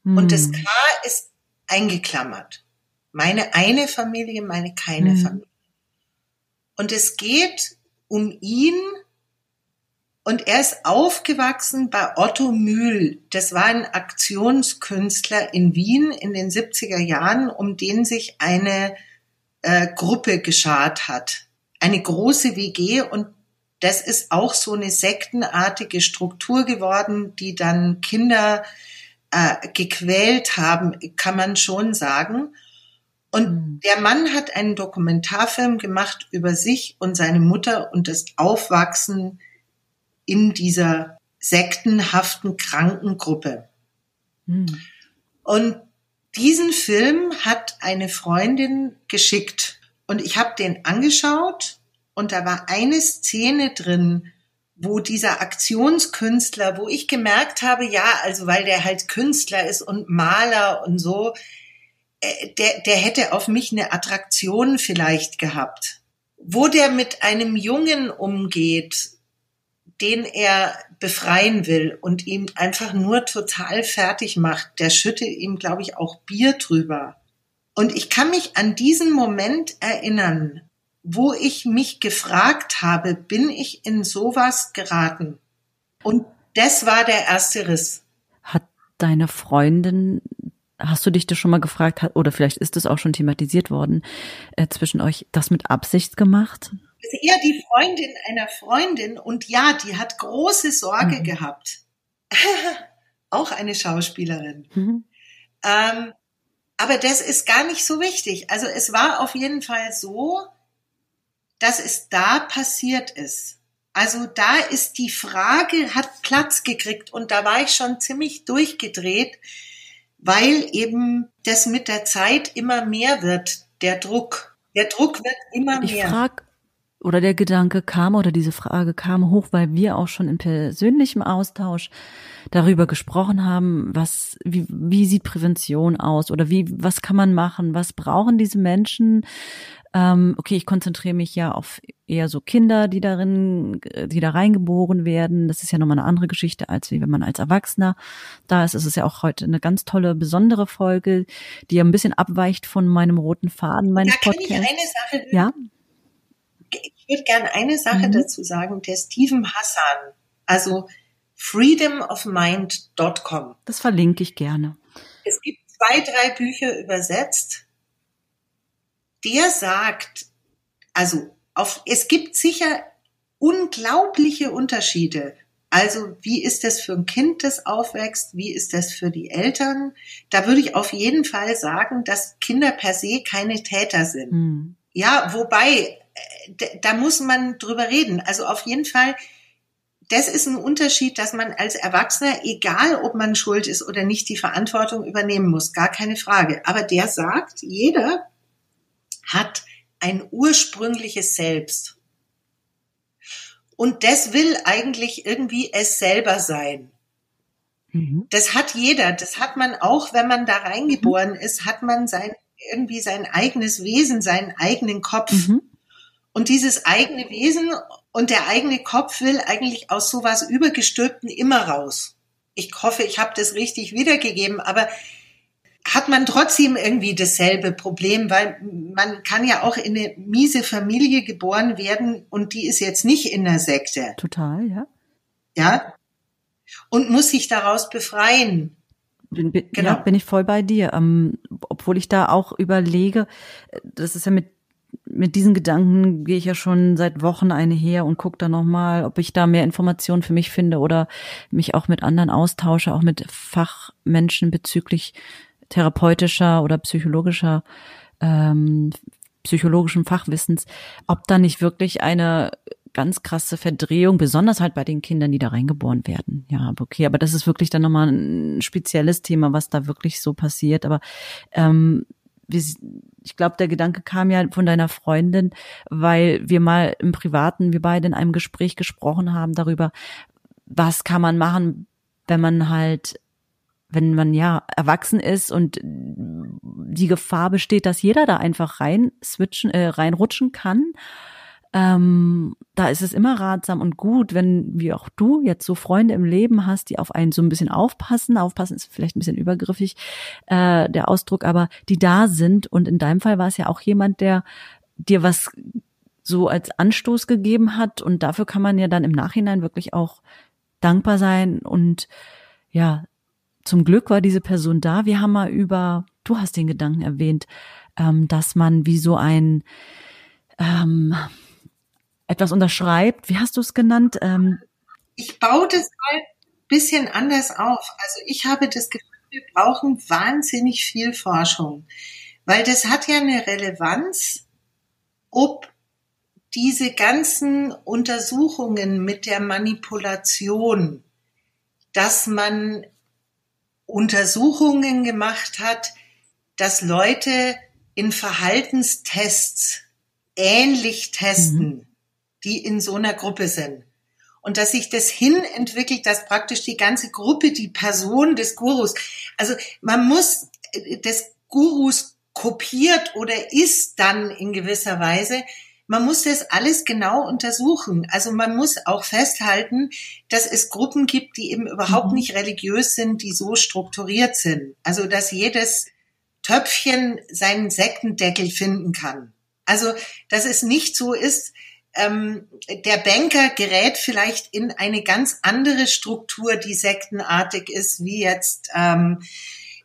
Mhm. Und das K ist eingeklammert. Meine eine Familie, meine keine mhm. Familie. Und es geht um ihn und er ist aufgewachsen bei Otto Mühl. Das war ein Aktionskünstler in Wien in den 70er Jahren, um den sich eine äh, Gruppe geschart hat. Eine große WG und das ist auch so eine sektenartige Struktur geworden, die dann Kinder äh, gequält haben, kann man schon sagen. Und mhm. der Mann hat einen Dokumentarfilm gemacht über sich und seine Mutter und das Aufwachsen in dieser sektenhaften Krankengruppe. Mhm. Und diesen Film hat eine Freundin geschickt und ich habe den angeschaut und da war eine Szene drin, wo dieser Aktionskünstler, wo ich gemerkt habe, ja, also weil der halt Künstler ist und Maler und so, äh, der, der hätte auf mich eine Attraktion vielleicht gehabt. Wo der mit einem Jungen umgeht, den er befreien will und ihn einfach nur total fertig macht, der schüttet ihm, glaube ich, auch Bier drüber. Und ich kann mich an diesen Moment erinnern, wo ich mich gefragt habe, bin ich in sowas geraten? Und das war der erste Riss. Hat deine Freundin Hast du dich das schon mal gefragt, oder vielleicht ist es auch schon thematisiert worden, äh, zwischen euch das mit Absicht gemacht? Ist eher die Freundin einer Freundin und ja, die hat große Sorge mhm. gehabt. (laughs) auch eine Schauspielerin. Mhm. Ähm, aber das ist gar nicht so wichtig. Also es war auf jeden Fall so, dass es da passiert ist. Also da ist die Frage, hat Platz gekriegt und da war ich schon ziemlich durchgedreht weil eben das mit der Zeit immer mehr wird, der Druck. Der Druck wird immer mehr. Ich frag, oder der Gedanke kam oder diese Frage kam hoch, weil wir auch schon in persönlichem Austausch darüber gesprochen haben, was, wie, wie sieht Prävention aus oder wie, was kann man machen, was brauchen diese Menschen, ähm, okay, ich konzentriere mich ja auf eher so Kinder, die darin, die da reingeboren werden. Das ist ja nochmal eine andere Geschichte, als wie wenn man als Erwachsener da ist. Es ist ja auch heute eine ganz tolle, besondere Folge, die ja ein bisschen abweicht von meinem roten Faden meines da Podcasts. Ich eine Sache, ja? Ich würde gerne eine Sache mhm. dazu sagen. Der Steven Hassan, also freedomofmind.com. Das verlinke ich gerne. Es gibt zwei, drei Bücher übersetzt der sagt, also auf, es gibt sicher unglaubliche Unterschiede. Also wie ist das für ein Kind, das aufwächst? Wie ist das für die Eltern? Da würde ich auf jeden Fall sagen, dass Kinder per se keine Täter sind. Mhm. Ja, wobei, da muss man drüber reden. Also auf jeden Fall, das ist ein Unterschied, dass man als Erwachsener, egal ob man schuld ist oder nicht, die Verantwortung übernehmen muss. Gar keine Frage. Aber der sagt, jeder hat ein ursprüngliches Selbst. Und das will eigentlich irgendwie es selber sein. Mhm. Das hat jeder. Das hat man auch, wenn man da reingeboren mhm. ist, hat man sein, irgendwie sein eigenes Wesen, seinen eigenen Kopf. Mhm. Und dieses eigene Wesen und der eigene Kopf will eigentlich aus sowas Übergestülpten immer raus. Ich hoffe, ich habe das richtig wiedergegeben, aber hat man trotzdem irgendwie dasselbe Problem, weil man kann ja auch in eine miese Familie geboren werden und die ist jetzt nicht in der Sekte. Total, ja. Ja. Und muss sich daraus befreien. Bin, bin, genau. Ja, bin ich voll bei dir. Ähm, obwohl ich da auch überlege, das ist ja mit mit diesen Gedanken gehe ich ja schon seit Wochen eine her und gucke da nochmal, ob ich da mehr Informationen für mich finde oder mich auch mit anderen austausche, auch mit Fachmenschen bezüglich therapeutischer oder psychologischer ähm, psychologischen Fachwissens, ob da nicht wirklich eine ganz krasse Verdrehung, besonders halt bei den Kindern, die da reingeboren werden. Ja, okay, aber das ist wirklich dann nochmal ein spezielles Thema, was da wirklich so passiert. Aber ähm, ich glaube, der Gedanke kam ja von deiner Freundin, weil wir mal im Privaten, wir beide in einem Gespräch gesprochen haben darüber, was kann man machen, wenn man halt wenn man ja erwachsen ist und die Gefahr besteht, dass jeder da einfach rein switchen, äh, reinrutschen kann. Ähm, da ist es immer ratsam und gut, wenn wie auch du jetzt so Freunde im Leben hast, die auf einen so ein bisschen aufpassen. Aufpassen ist vielleicht ein bisschen übergriffig äh, der Ausdruck, aber die da sind. Und in deinem Fall war es ja auch jemand, der dir was so als Anstoß gegeben hat. Und dafür kann man ja dann im Nachhinein wirklich auch dankbar sein und ja, zum Glück war diese Person da. Wir haben mal über, du hast den Gedanken erwähnt, ähm, dass man wie so ein ähm, etwas unterschreibt. Wie hast du es genannt? Ähm, ich baue das mal ein bisschen anders auf. Also ich habe das Gefühl, wir brauchen wahnsinnig viel Forschung, weil das hat ja eine Relevanz, ob diese ganzen Untersuchungen mit der Manipulation, dass man Untersuchungen gemacht hat, dass Leute in Verhaltenstests ähnlich testen, mhm. Die in so einer Gruppe sind. Und dass sich das hin entwickelt, dass praktisch die ganze Gruppe, die Person des Gurus, also man muss äh, des Gurus kopiert oder ist dann in gewisser Weise, man muss das alles genau untersuchen. Also man muss auch festhalten, dass es Gruppen gibt, die eben überhaupt mhm. nicht religiös sind, die so strukturiert sind. Also dass jedes Töpfchen seinen Sektendeckel finden kann. Also dass es nicht so ist, ähm, der Banker gerät vielleicht in eine ganz andere Struktur, die sektenartig ist, wie jetzt ähm,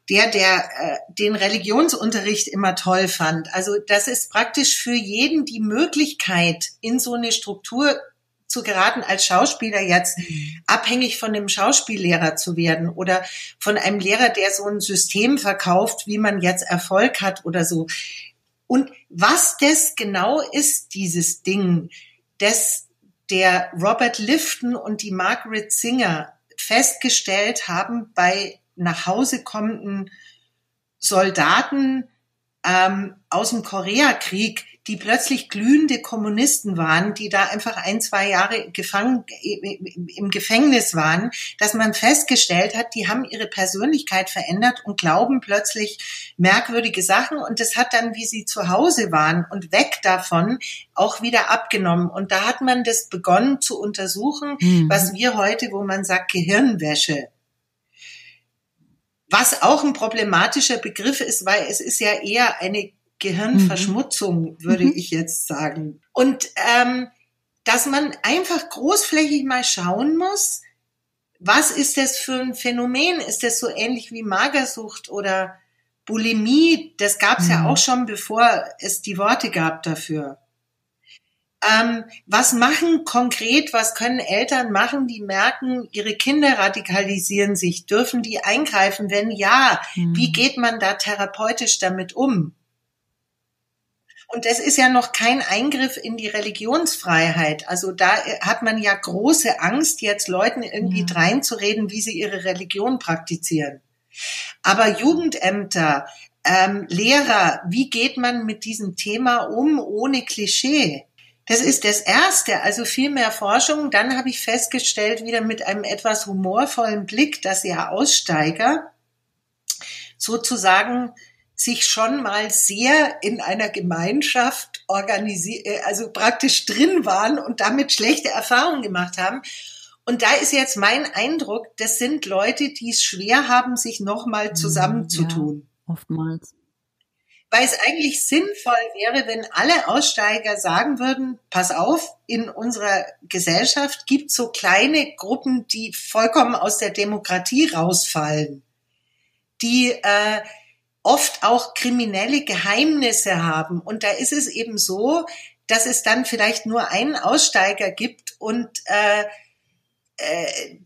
der, der äh, den Religionsunterricht immer toll fand. Also das ist praktisch für jeden die Möglichkeit, in so eine Struktur zu geraten, als Schauspieler jetzt abhängig von dem Schauspiellehrer zu werden oder von einem Lehrer, der so ein System verkauft, wie man jetzt Erfolg hat oder so. Und was das genau ist, dieses Ding, das der Robert Lifton und die Margaret Singer festgestellt haben bei nach Hause kommenden Soldaten ähm, aus dem Koreakrieg, die plötzlich glühende Kommunisten waren, die da einfach ein, zwei Jahre gefangen, im Gefängnis waren, dass man festgestellt hat, die haben ihre Persönlichkeit verändert und glauben plötzlich merkwürdige Sachen und das hat dann, wie sie zu Hause waren und weg davon, auch wieder abgenommen. Und da hat man das begonnen zu untersuchen, mhm. was wir heute, wo man sagt Gehirnwäsche, was auch ein problematischer Begriff ist, weil es ist ja eher eine Gehirnverschmutzung, mhm. würde mhm. ich jetzt sagen. Und ähm, dass man einfach großflächig mal schauen muss, was ist das für ein Phänomen? Ist das so ähnlich wie Magersucht oder Bulimie? Das gab es mhm. ja auch schon, bevor es die Worte gab dafür. Ähm, was machen konkret, was können Eltern machen, die merken, ihre Kinder radikalisieren sich? Dürfen die eingreifen? Wenn ja, mhm. wie geht man da therapeutisch damit um? Und das ist ja noch kein Eingriff in die Religionsfreiheit. Also da hat man ja große Angst, jetzt Leuten irgendwie ja. dreinzureden, wie sie ihre Religion praktizieren. Aber Jugendämter, ähm, Lehrer, wie geht man mit diesem Thema um ohne Klischee? Das ist das Erste, also viel mehr Forschung. Dann habe ich festgestellt, wieder mit einem etwas humorvollen Blick, dass ja Aussteiger sozusagen sich schon mal sehr in einer Gemeinschaft organisiert, äh, also praktisch drin waren und damit schlechte Erfahrungen gemacht haben. Und da ist jetzt mein Eindruck, das sind Leute, die es schwer haben, sich nochmal zusammenzutun. Ja, oftmals weil es eigentlich sinnvoll wäre, wenn alle Aussteiger sagen würden, pass auf, in unserer Gesellschaft gibt so kleine Gruppen, die vollkommen aus der Demokratie rausfallen. die äh, oft auch kriminelle Geheimnisse haben. Und da ist es eben so, dass es dann vielleicht nur einen Aussteiger gibt und äh, äh,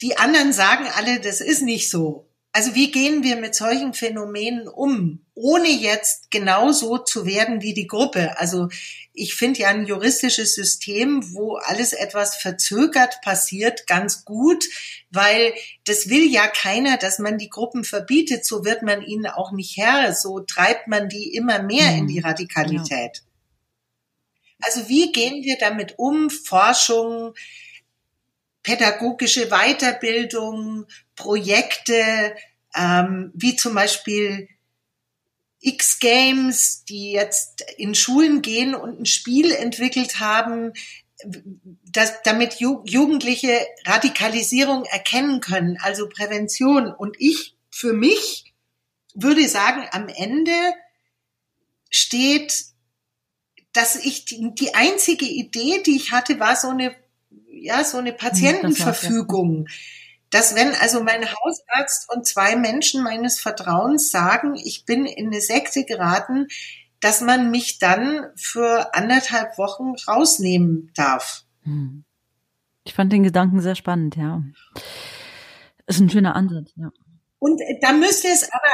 die anderen sagen alle, das ist nicht so. Also wie gehen wir mit solchen Phänomenen um, ohne jetzt genauso zu werden wie die Gruppe? Also ich finde ja ein juristisches System, wo alles etwas verzögert passiert, ganz gut, weil das will ja keiner, dass man die Gruppen verbietet. So wird man ihnen auch nicht Herr. So treibt man die immer mehr in die mhm. Radikalität. Ja. Also wie gehen wir damit um? Forschung, pädagogische Weiterbildung, Projekte, ähm, wie zum Beispiel X-Games, die jetzt in Schulen gehen und ein Spiel entwickelt haben, dass, damit Ju Jugendliche Radikalisierung erkennen können, also Prävention. Und ich für mich würde sagen, am Ende steht, dass ich die, die einzige Idee, die ich hatte, war so eine, ja, so eine hm, Patientenverfügung. Das dass wenn also mein Hausarzt und zwei Menschen meines Vertrauens sagen, ich bin in eine Sekte geraten, dass man mich dann für anderthalb Wochen rausnehmen darf. Hm. Ich fand den Gedanken sehr spannend, ja. Ist ein schöner Ansatz, ja. Und da müsste es aber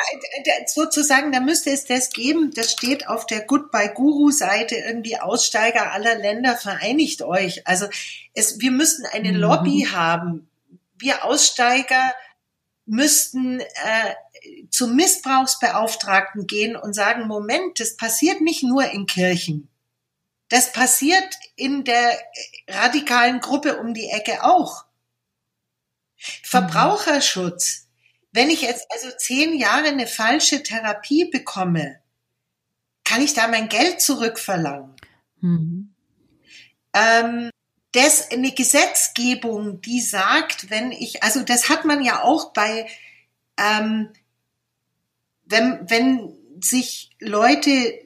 sozusagen, da müsste es das geben, das steht auf der Goodbye Guru Seite irgendwie Aussteiger aller Länder vereinigt euch. Also es, wir müssten eine mhm. Lobby haben, wir Aussteiger müssten äh, zum Missbrauchsbeauftragten gehen und sagen, Moment, das passiert nicht nur in Kirchen. Das passiert in der radikalen Gruppe um die Ecke auch. Verbraucherschutz. Wenn ich jetzt also zehn Jahre eine falsche Therapie bekomme, kann ich da mein Geld zurückverlangen? Mhm. Ähm, das eine Gesetzgebung, die sagt, wenn ich, also das hat man ja auch bei, ähm, wenn, wenn sich Leute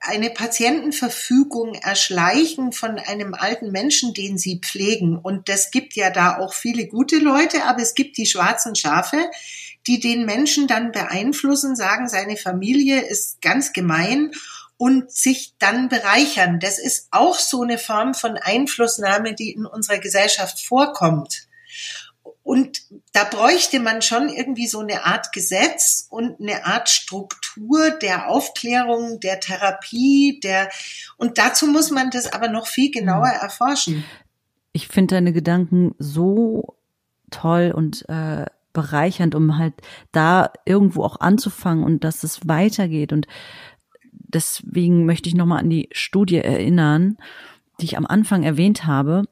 eine Patientenverfügung erschleichen von einem alten Menschen, den sie pflegen. Und das gibt ja da auch viele gute Leute, aber es gibt die schwarzen Schafe, die den Menschen dann beeinflussen, sagen, seine Familie ist ganz gemein und sich dann bereichern. Das ist auch so eine Form von Einflussnahme, die in unserer Gesellschaft vorkommt. Und da bräuchte man schon irgendwie so eine Art Gesetz und eine Art Struktur der Aufklärung, der Therapie, der, und dazu muss man das aber noch viel genauer hm. erforschen. Ich finde deine Gedanken so toll und äh, bereichernd, um halt da irgendwo auch anzufangen und dass es weitergeht und deswegen möchte ich nochmal an die Studie erinnern, die ich am Anfang erwähnt habe.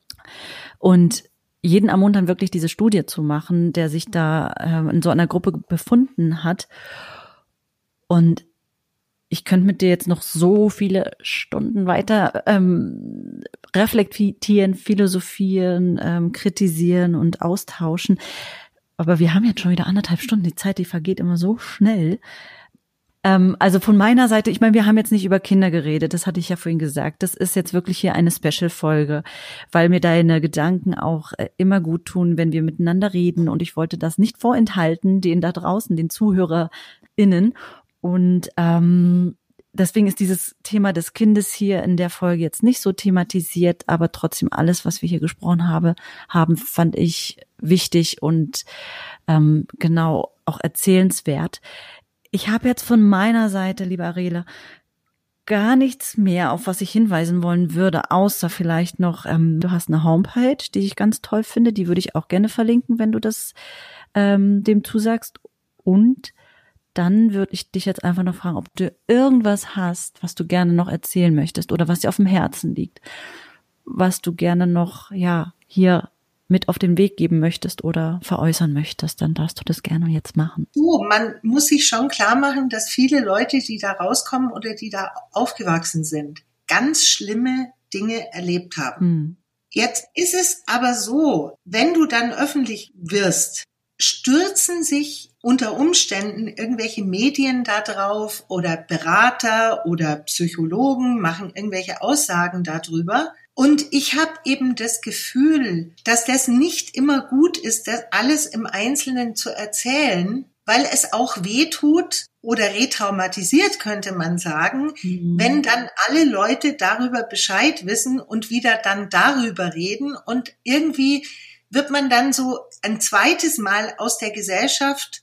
Und jeden ermuntern, wirklich diese Studie zu machen, der sich da äh, in so einer Gruppe befunden hat. Und ich könnte mit dir jetzt noch so viele Stunden weiter ähm, reflektieren, philosophieren, ähm, kritisieren und austauschen. Aber wir haben jetzt schon wieder anderthalb Stunden. Die Zeit, die vergeht immer so schnell. Ähm, also von meiner Seite, ich meine, wir haben jetzt nicht über Kinder geredet, das hatte ich ja vorhin gesagt. Das ist jetzt wirklich hier eine Special-Folge, weil mir deine Gedanken auch äh, immer gut tun, wenn wir miteinander reden. Und ich wollte das nicht vorenthalten, den da draußen, den ZuhörerInnen. Und ähm, deswegen ist dieses Thema des Kindes hier in der Folge jetzt nicht so thematisiert, aber trotzdem alles, was wir hier gesprochen habe, haben, fand ich wichtig und ähm, genau auch erzählenswert. Ich habe jetzt von meiner Seite, liebe Arela, gar nichts mehr, auf was ich hinweisen wollen würde, außer vielleicht noch, ähm, du hast eine Homepage, die ich ganz toll finde, die würde ich auch gerne verlinken, wenn du das ähm, dem zusagst. Und dann würde ich dich jetzt einfach noch fragen, ob du irgendwas hast, was du gerne noch erzählen möchtest oder was dir auf dem Herzen liegt, was du gerne noch, ja, hier mit auf den Weg geben möchtest oder veräußern möchtest, dann darfst du das gerne jetzt machen. Du, man muss sich schon klar machen, dass viele Leute, die da rauskommen oder die da aufgewachsen sind, ganz schlimme Dinge erlebt haben. Hm. Jetzt ist es aber so, wenn du dann öffentlich wirst, stürzen sich unter Umständen irgendwelche Medien da drauf oder Berater oder Psychologen machen irgendwelche Aussagen darüber und ich habe eben das Gefühl, dass das nicht immer gut ist, das alles im Einzelnen zu erzählen, weil es auch weh tut oder retraumatisiert, könnte man sagen, mhm. wenn dann alle Leute darüber Bescheid wissen und wieder dann darüber reden und irgendwie wird man dann so ein zweites Mal aus der Gesellschaft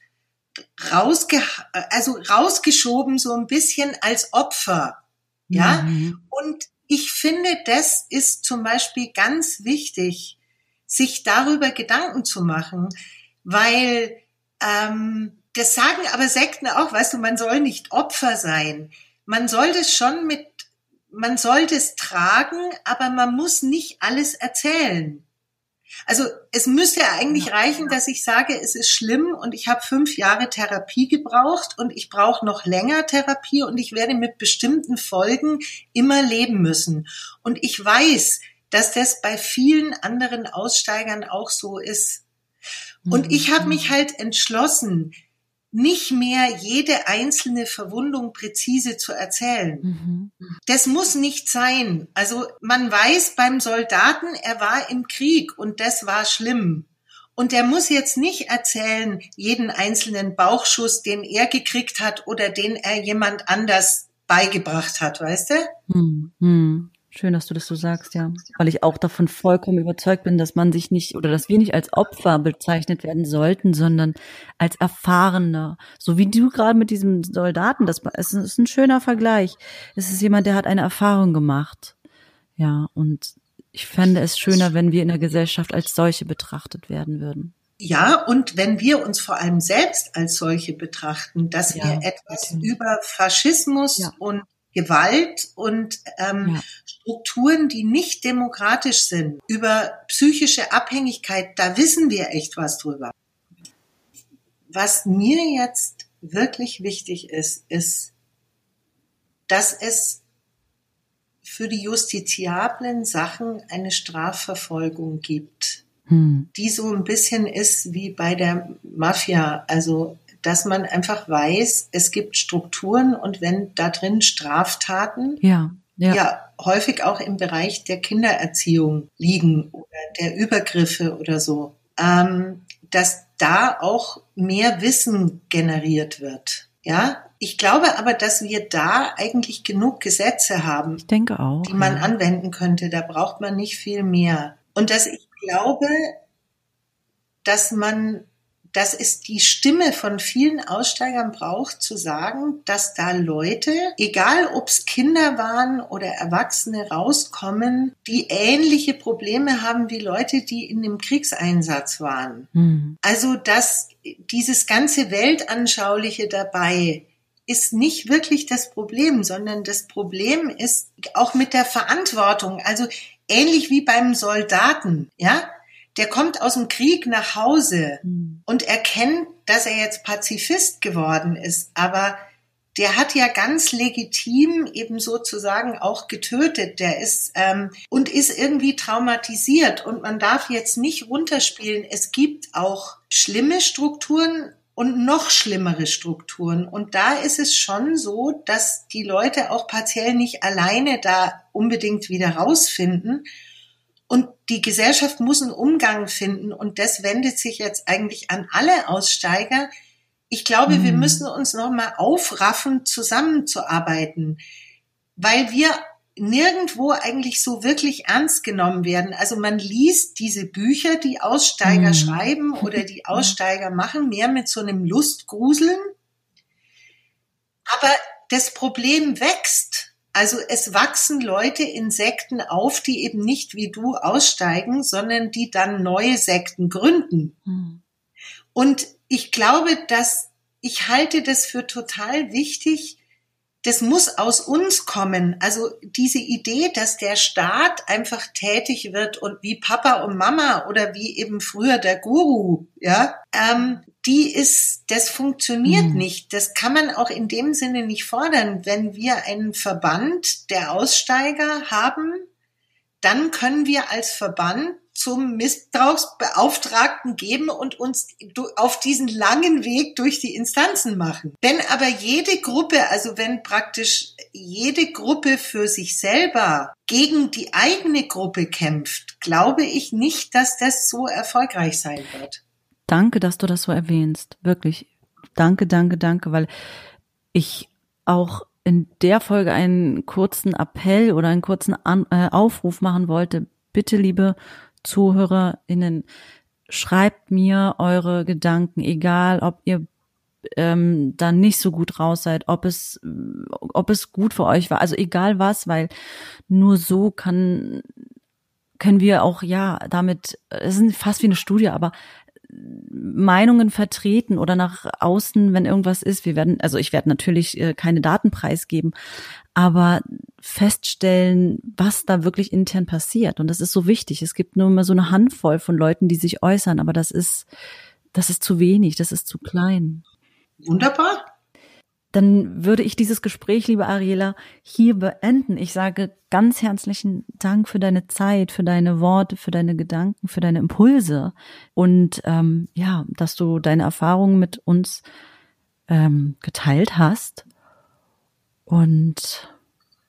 rausge also rausgeschoben so ein bisschen als Opfer. Ja? Mhm. Und ich finde, das ist zum Beispiel ganz wichtig, sich darüber Gedanken zu machen, weil ähm, das sagen aber Sekten auch, weißt du, man soll nicht Opfer sein. Man soll das schon mit, man soll das tragen, aber man muss nicht alles erzählen. Also es müsste ja eigentlich reichen, dass ich sage, es ist schlimm und ich habe fünf Jahre Therapie gebraucht und ich brauche noch länger Therapie und ich werde mit bestimmten Folgen immer leben müssen. Und ich weiß, dass das bei vielen anderen Aussteigern auch so ist. Und ich habe mich mhm. halt entschlossen, nicht mehr jede einzelne Verwundung präzise zu erzählen. Mhm. Das muss nicht sein. Also man weiß beim Soldaten, er war im Krieg und das war schlimm. Und er muss jetzt nicht erzählen, jeden einzelnen Bauchschuss, den er gekriegt hat oder den er jemand anders beigebracht hat, weißt du? Mhm. Schön, dass du das so sagst, ja. Weil ich auch davon vollkommen überzeugt bin, dass man sich nicht oder dass wir nicht als Opfer bezeichnet werden sollten, sondern als Erfahrener. So wie du gerade mit diesem Soldaten, das ist ein schöner Vergleich. Es ist jemand, der hat eine Erfahrung gemacht. Ja, und ich fände es schöner, wenn wir in der Gesellschaft als solche betrachtet werden würden. Ja, und wenn wir uns vor allem selbst als solche betrachten, dass ja, wir etwas über Faschismus ja. und Gewalt und ähm, ja. Strukturen, die nicht demokratisch sind, über psychische Abhängigkeit, da wissen wir echt was drüber. Was mir jetzt wirklich wichtig ist, ist, dass es für die justiziablen Sachen eine Strafverfolgung gibt, hm. die so ein bisschen ist wie bei der Mafia. Also dass man einfach weiß, es gibt Strukturen und wenn da drin Straftaten, ja, ja. ja häufig auch im Bereich der Kindererziehung liegen oder der Übergriffe oder so, ähm, dass da auch mehr Wissen generiert wird. Ja, ich glaube aber, dass wir da eigentlich genug Gesetze haben, auch, die man ja. anwenden könnte. Da braucht man nicht viel mehr. Und dass ich glaube, dass man dass es die Stimme von vielen Aussteigern braucht, zu sagen, dass da Leute, egal ob es Kinder waren oder Erwachsene, rauskommen, die ähnliche Probleme haben wie Leute, die in dem Kriegseinsatz waren. Mhm. Also, dass dieses ganze Weltanschauliche dabei ist nicht wirklich das Problem, sondern das Problem ist auch mit der Verantwortung. Also ähnlich wie beim Soldaten, ja? Der kommt aus dem Krieg nach Hause mhm. und erkennt, dass er jetzt Pazifist geworden ist, aber der hat ja ganz legitim eben sozusagen auch getötet. Der ist ähm, und ist irgendwie traumatisiert und man darf jetzt nicht runterspielen. Es gibt auch schlimme Strukturen und noch schlimmere Strukturen. Und da ist es schon so, dass die Leute auch partiell nicht alleine da unbedingt wieder rausfinden, und die Gesellschaft muss einen Umgang finden und das wendet sich jetzt eigentlich an alle Aussteiger. Ich glaube, mhm. wir müssen uns nochmal aufraffen, zusammenzuarbeiten, weil wir nirgendwo eigentlich so wirklich ernst genommen werden. Also man liest diese Bücher, die Aussteiger mhm. schreiben oder die (laughs) Aussteiger machen, mehr mit so einem Lustgruseln. Aber das Problem wächst. Also es wachsen Leute in Sekten auf, die eben nicht wie du aussteigen, sondern die dann neue Sekten gründen. Mhm. Und ich glaube, dass ich halte das für total wichtig. Das muss aus uns kommen. Also diese Idee, dass der Staat einfach tätig wird und wie Papa und Mama oder wie eben früher der Guru, ja, ähm, die ist, das funktioniert mhm. nicht. Das kann man auch in dem Sinne nicht fordern. Wenn wir einen Verband der Aussteiger haben, dann können wir als Verband zum Missbrauchsbeauftragten geben und uns auf diesen langen Weg durch die Instanzen machen. Wenn aber jede Gruppe, also wenn praktisch jede Gruppe für sich selber gegen die eigene Gruppe kämpft, glaube ich nicht, dass das so erfolgreich sein wird. Danke, dass du das so erwähnst. Wirklich. danke, danke, danke, weil ich auch in der Folge einen kurzen Appell oder einen kurzen An äh, Aufruf machen wollte. Bitte, liebe ZuhörerInnen, schreibt mir eure Gedanken, egal ob ihr ähm, dann nicht so gut raus seid, ob es, ob es gut für euch war. Also egal was, weil nur so kann, können wir auch, ja, damit, es ist fast wie eine Studie, aber Meinungen vertreten oder nach außen, wenn irgendwas ist. Wir werden, also ich werde natürlich äh, keine Daten preisgeben, aber feststellen, was da wirklich intern passiert. Und das ist so wichtig. Es gibt nur immer so eine Handvoll von Leuten, die sich äußern, aber das ist, das ist zu wenig, das ist zu klein. Wunderbar. Dann würde ich dieses Gespräch, liebe Ariela, hier beenden. Ich sage ganz herzlichen Dank für deine Zeit, für deine Worte, für deine Gedanken, für deine Impulse und ähm, ja, dass du deine Erfahrungen mit uns ähm, geteilt hast. Und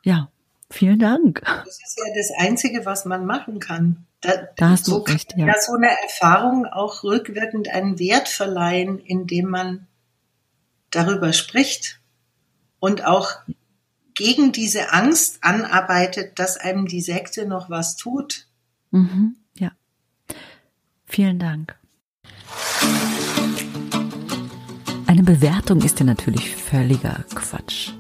ja, vielen Dank. Das ist ja das Einzige, was man machen kann. Da, da hast so du recht, ja. ja. So eine Erfahrung auch rückwirkend einen Wert verleihen, indem man darüber spricht und auch gegen diese Angst anarbeitet, dass einem die Sekte noch was tut. Mhm, ja. Vielen Dank. Eine Bewertung ist ja natürlich völliger Quatsch.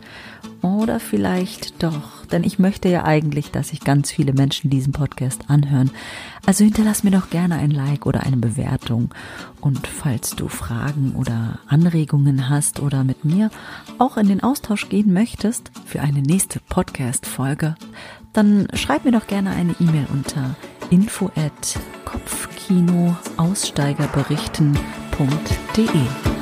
Oder vielleicht doch, denn ich möchte ja eigentlich, dass sich ganz viele Menschen diesen Podcast anhören. Also hinterlass mir doch gerne ein Like oder eine Bewertung. Und falls du Fragen oder Anregungen hast oder mit mir auch in den Austausch gehen möchtest für eine nächste Podcast-Folge, dann schreib mir doch gerne eine E-Mail unter info at kopfkinoaussteigerberichten.de.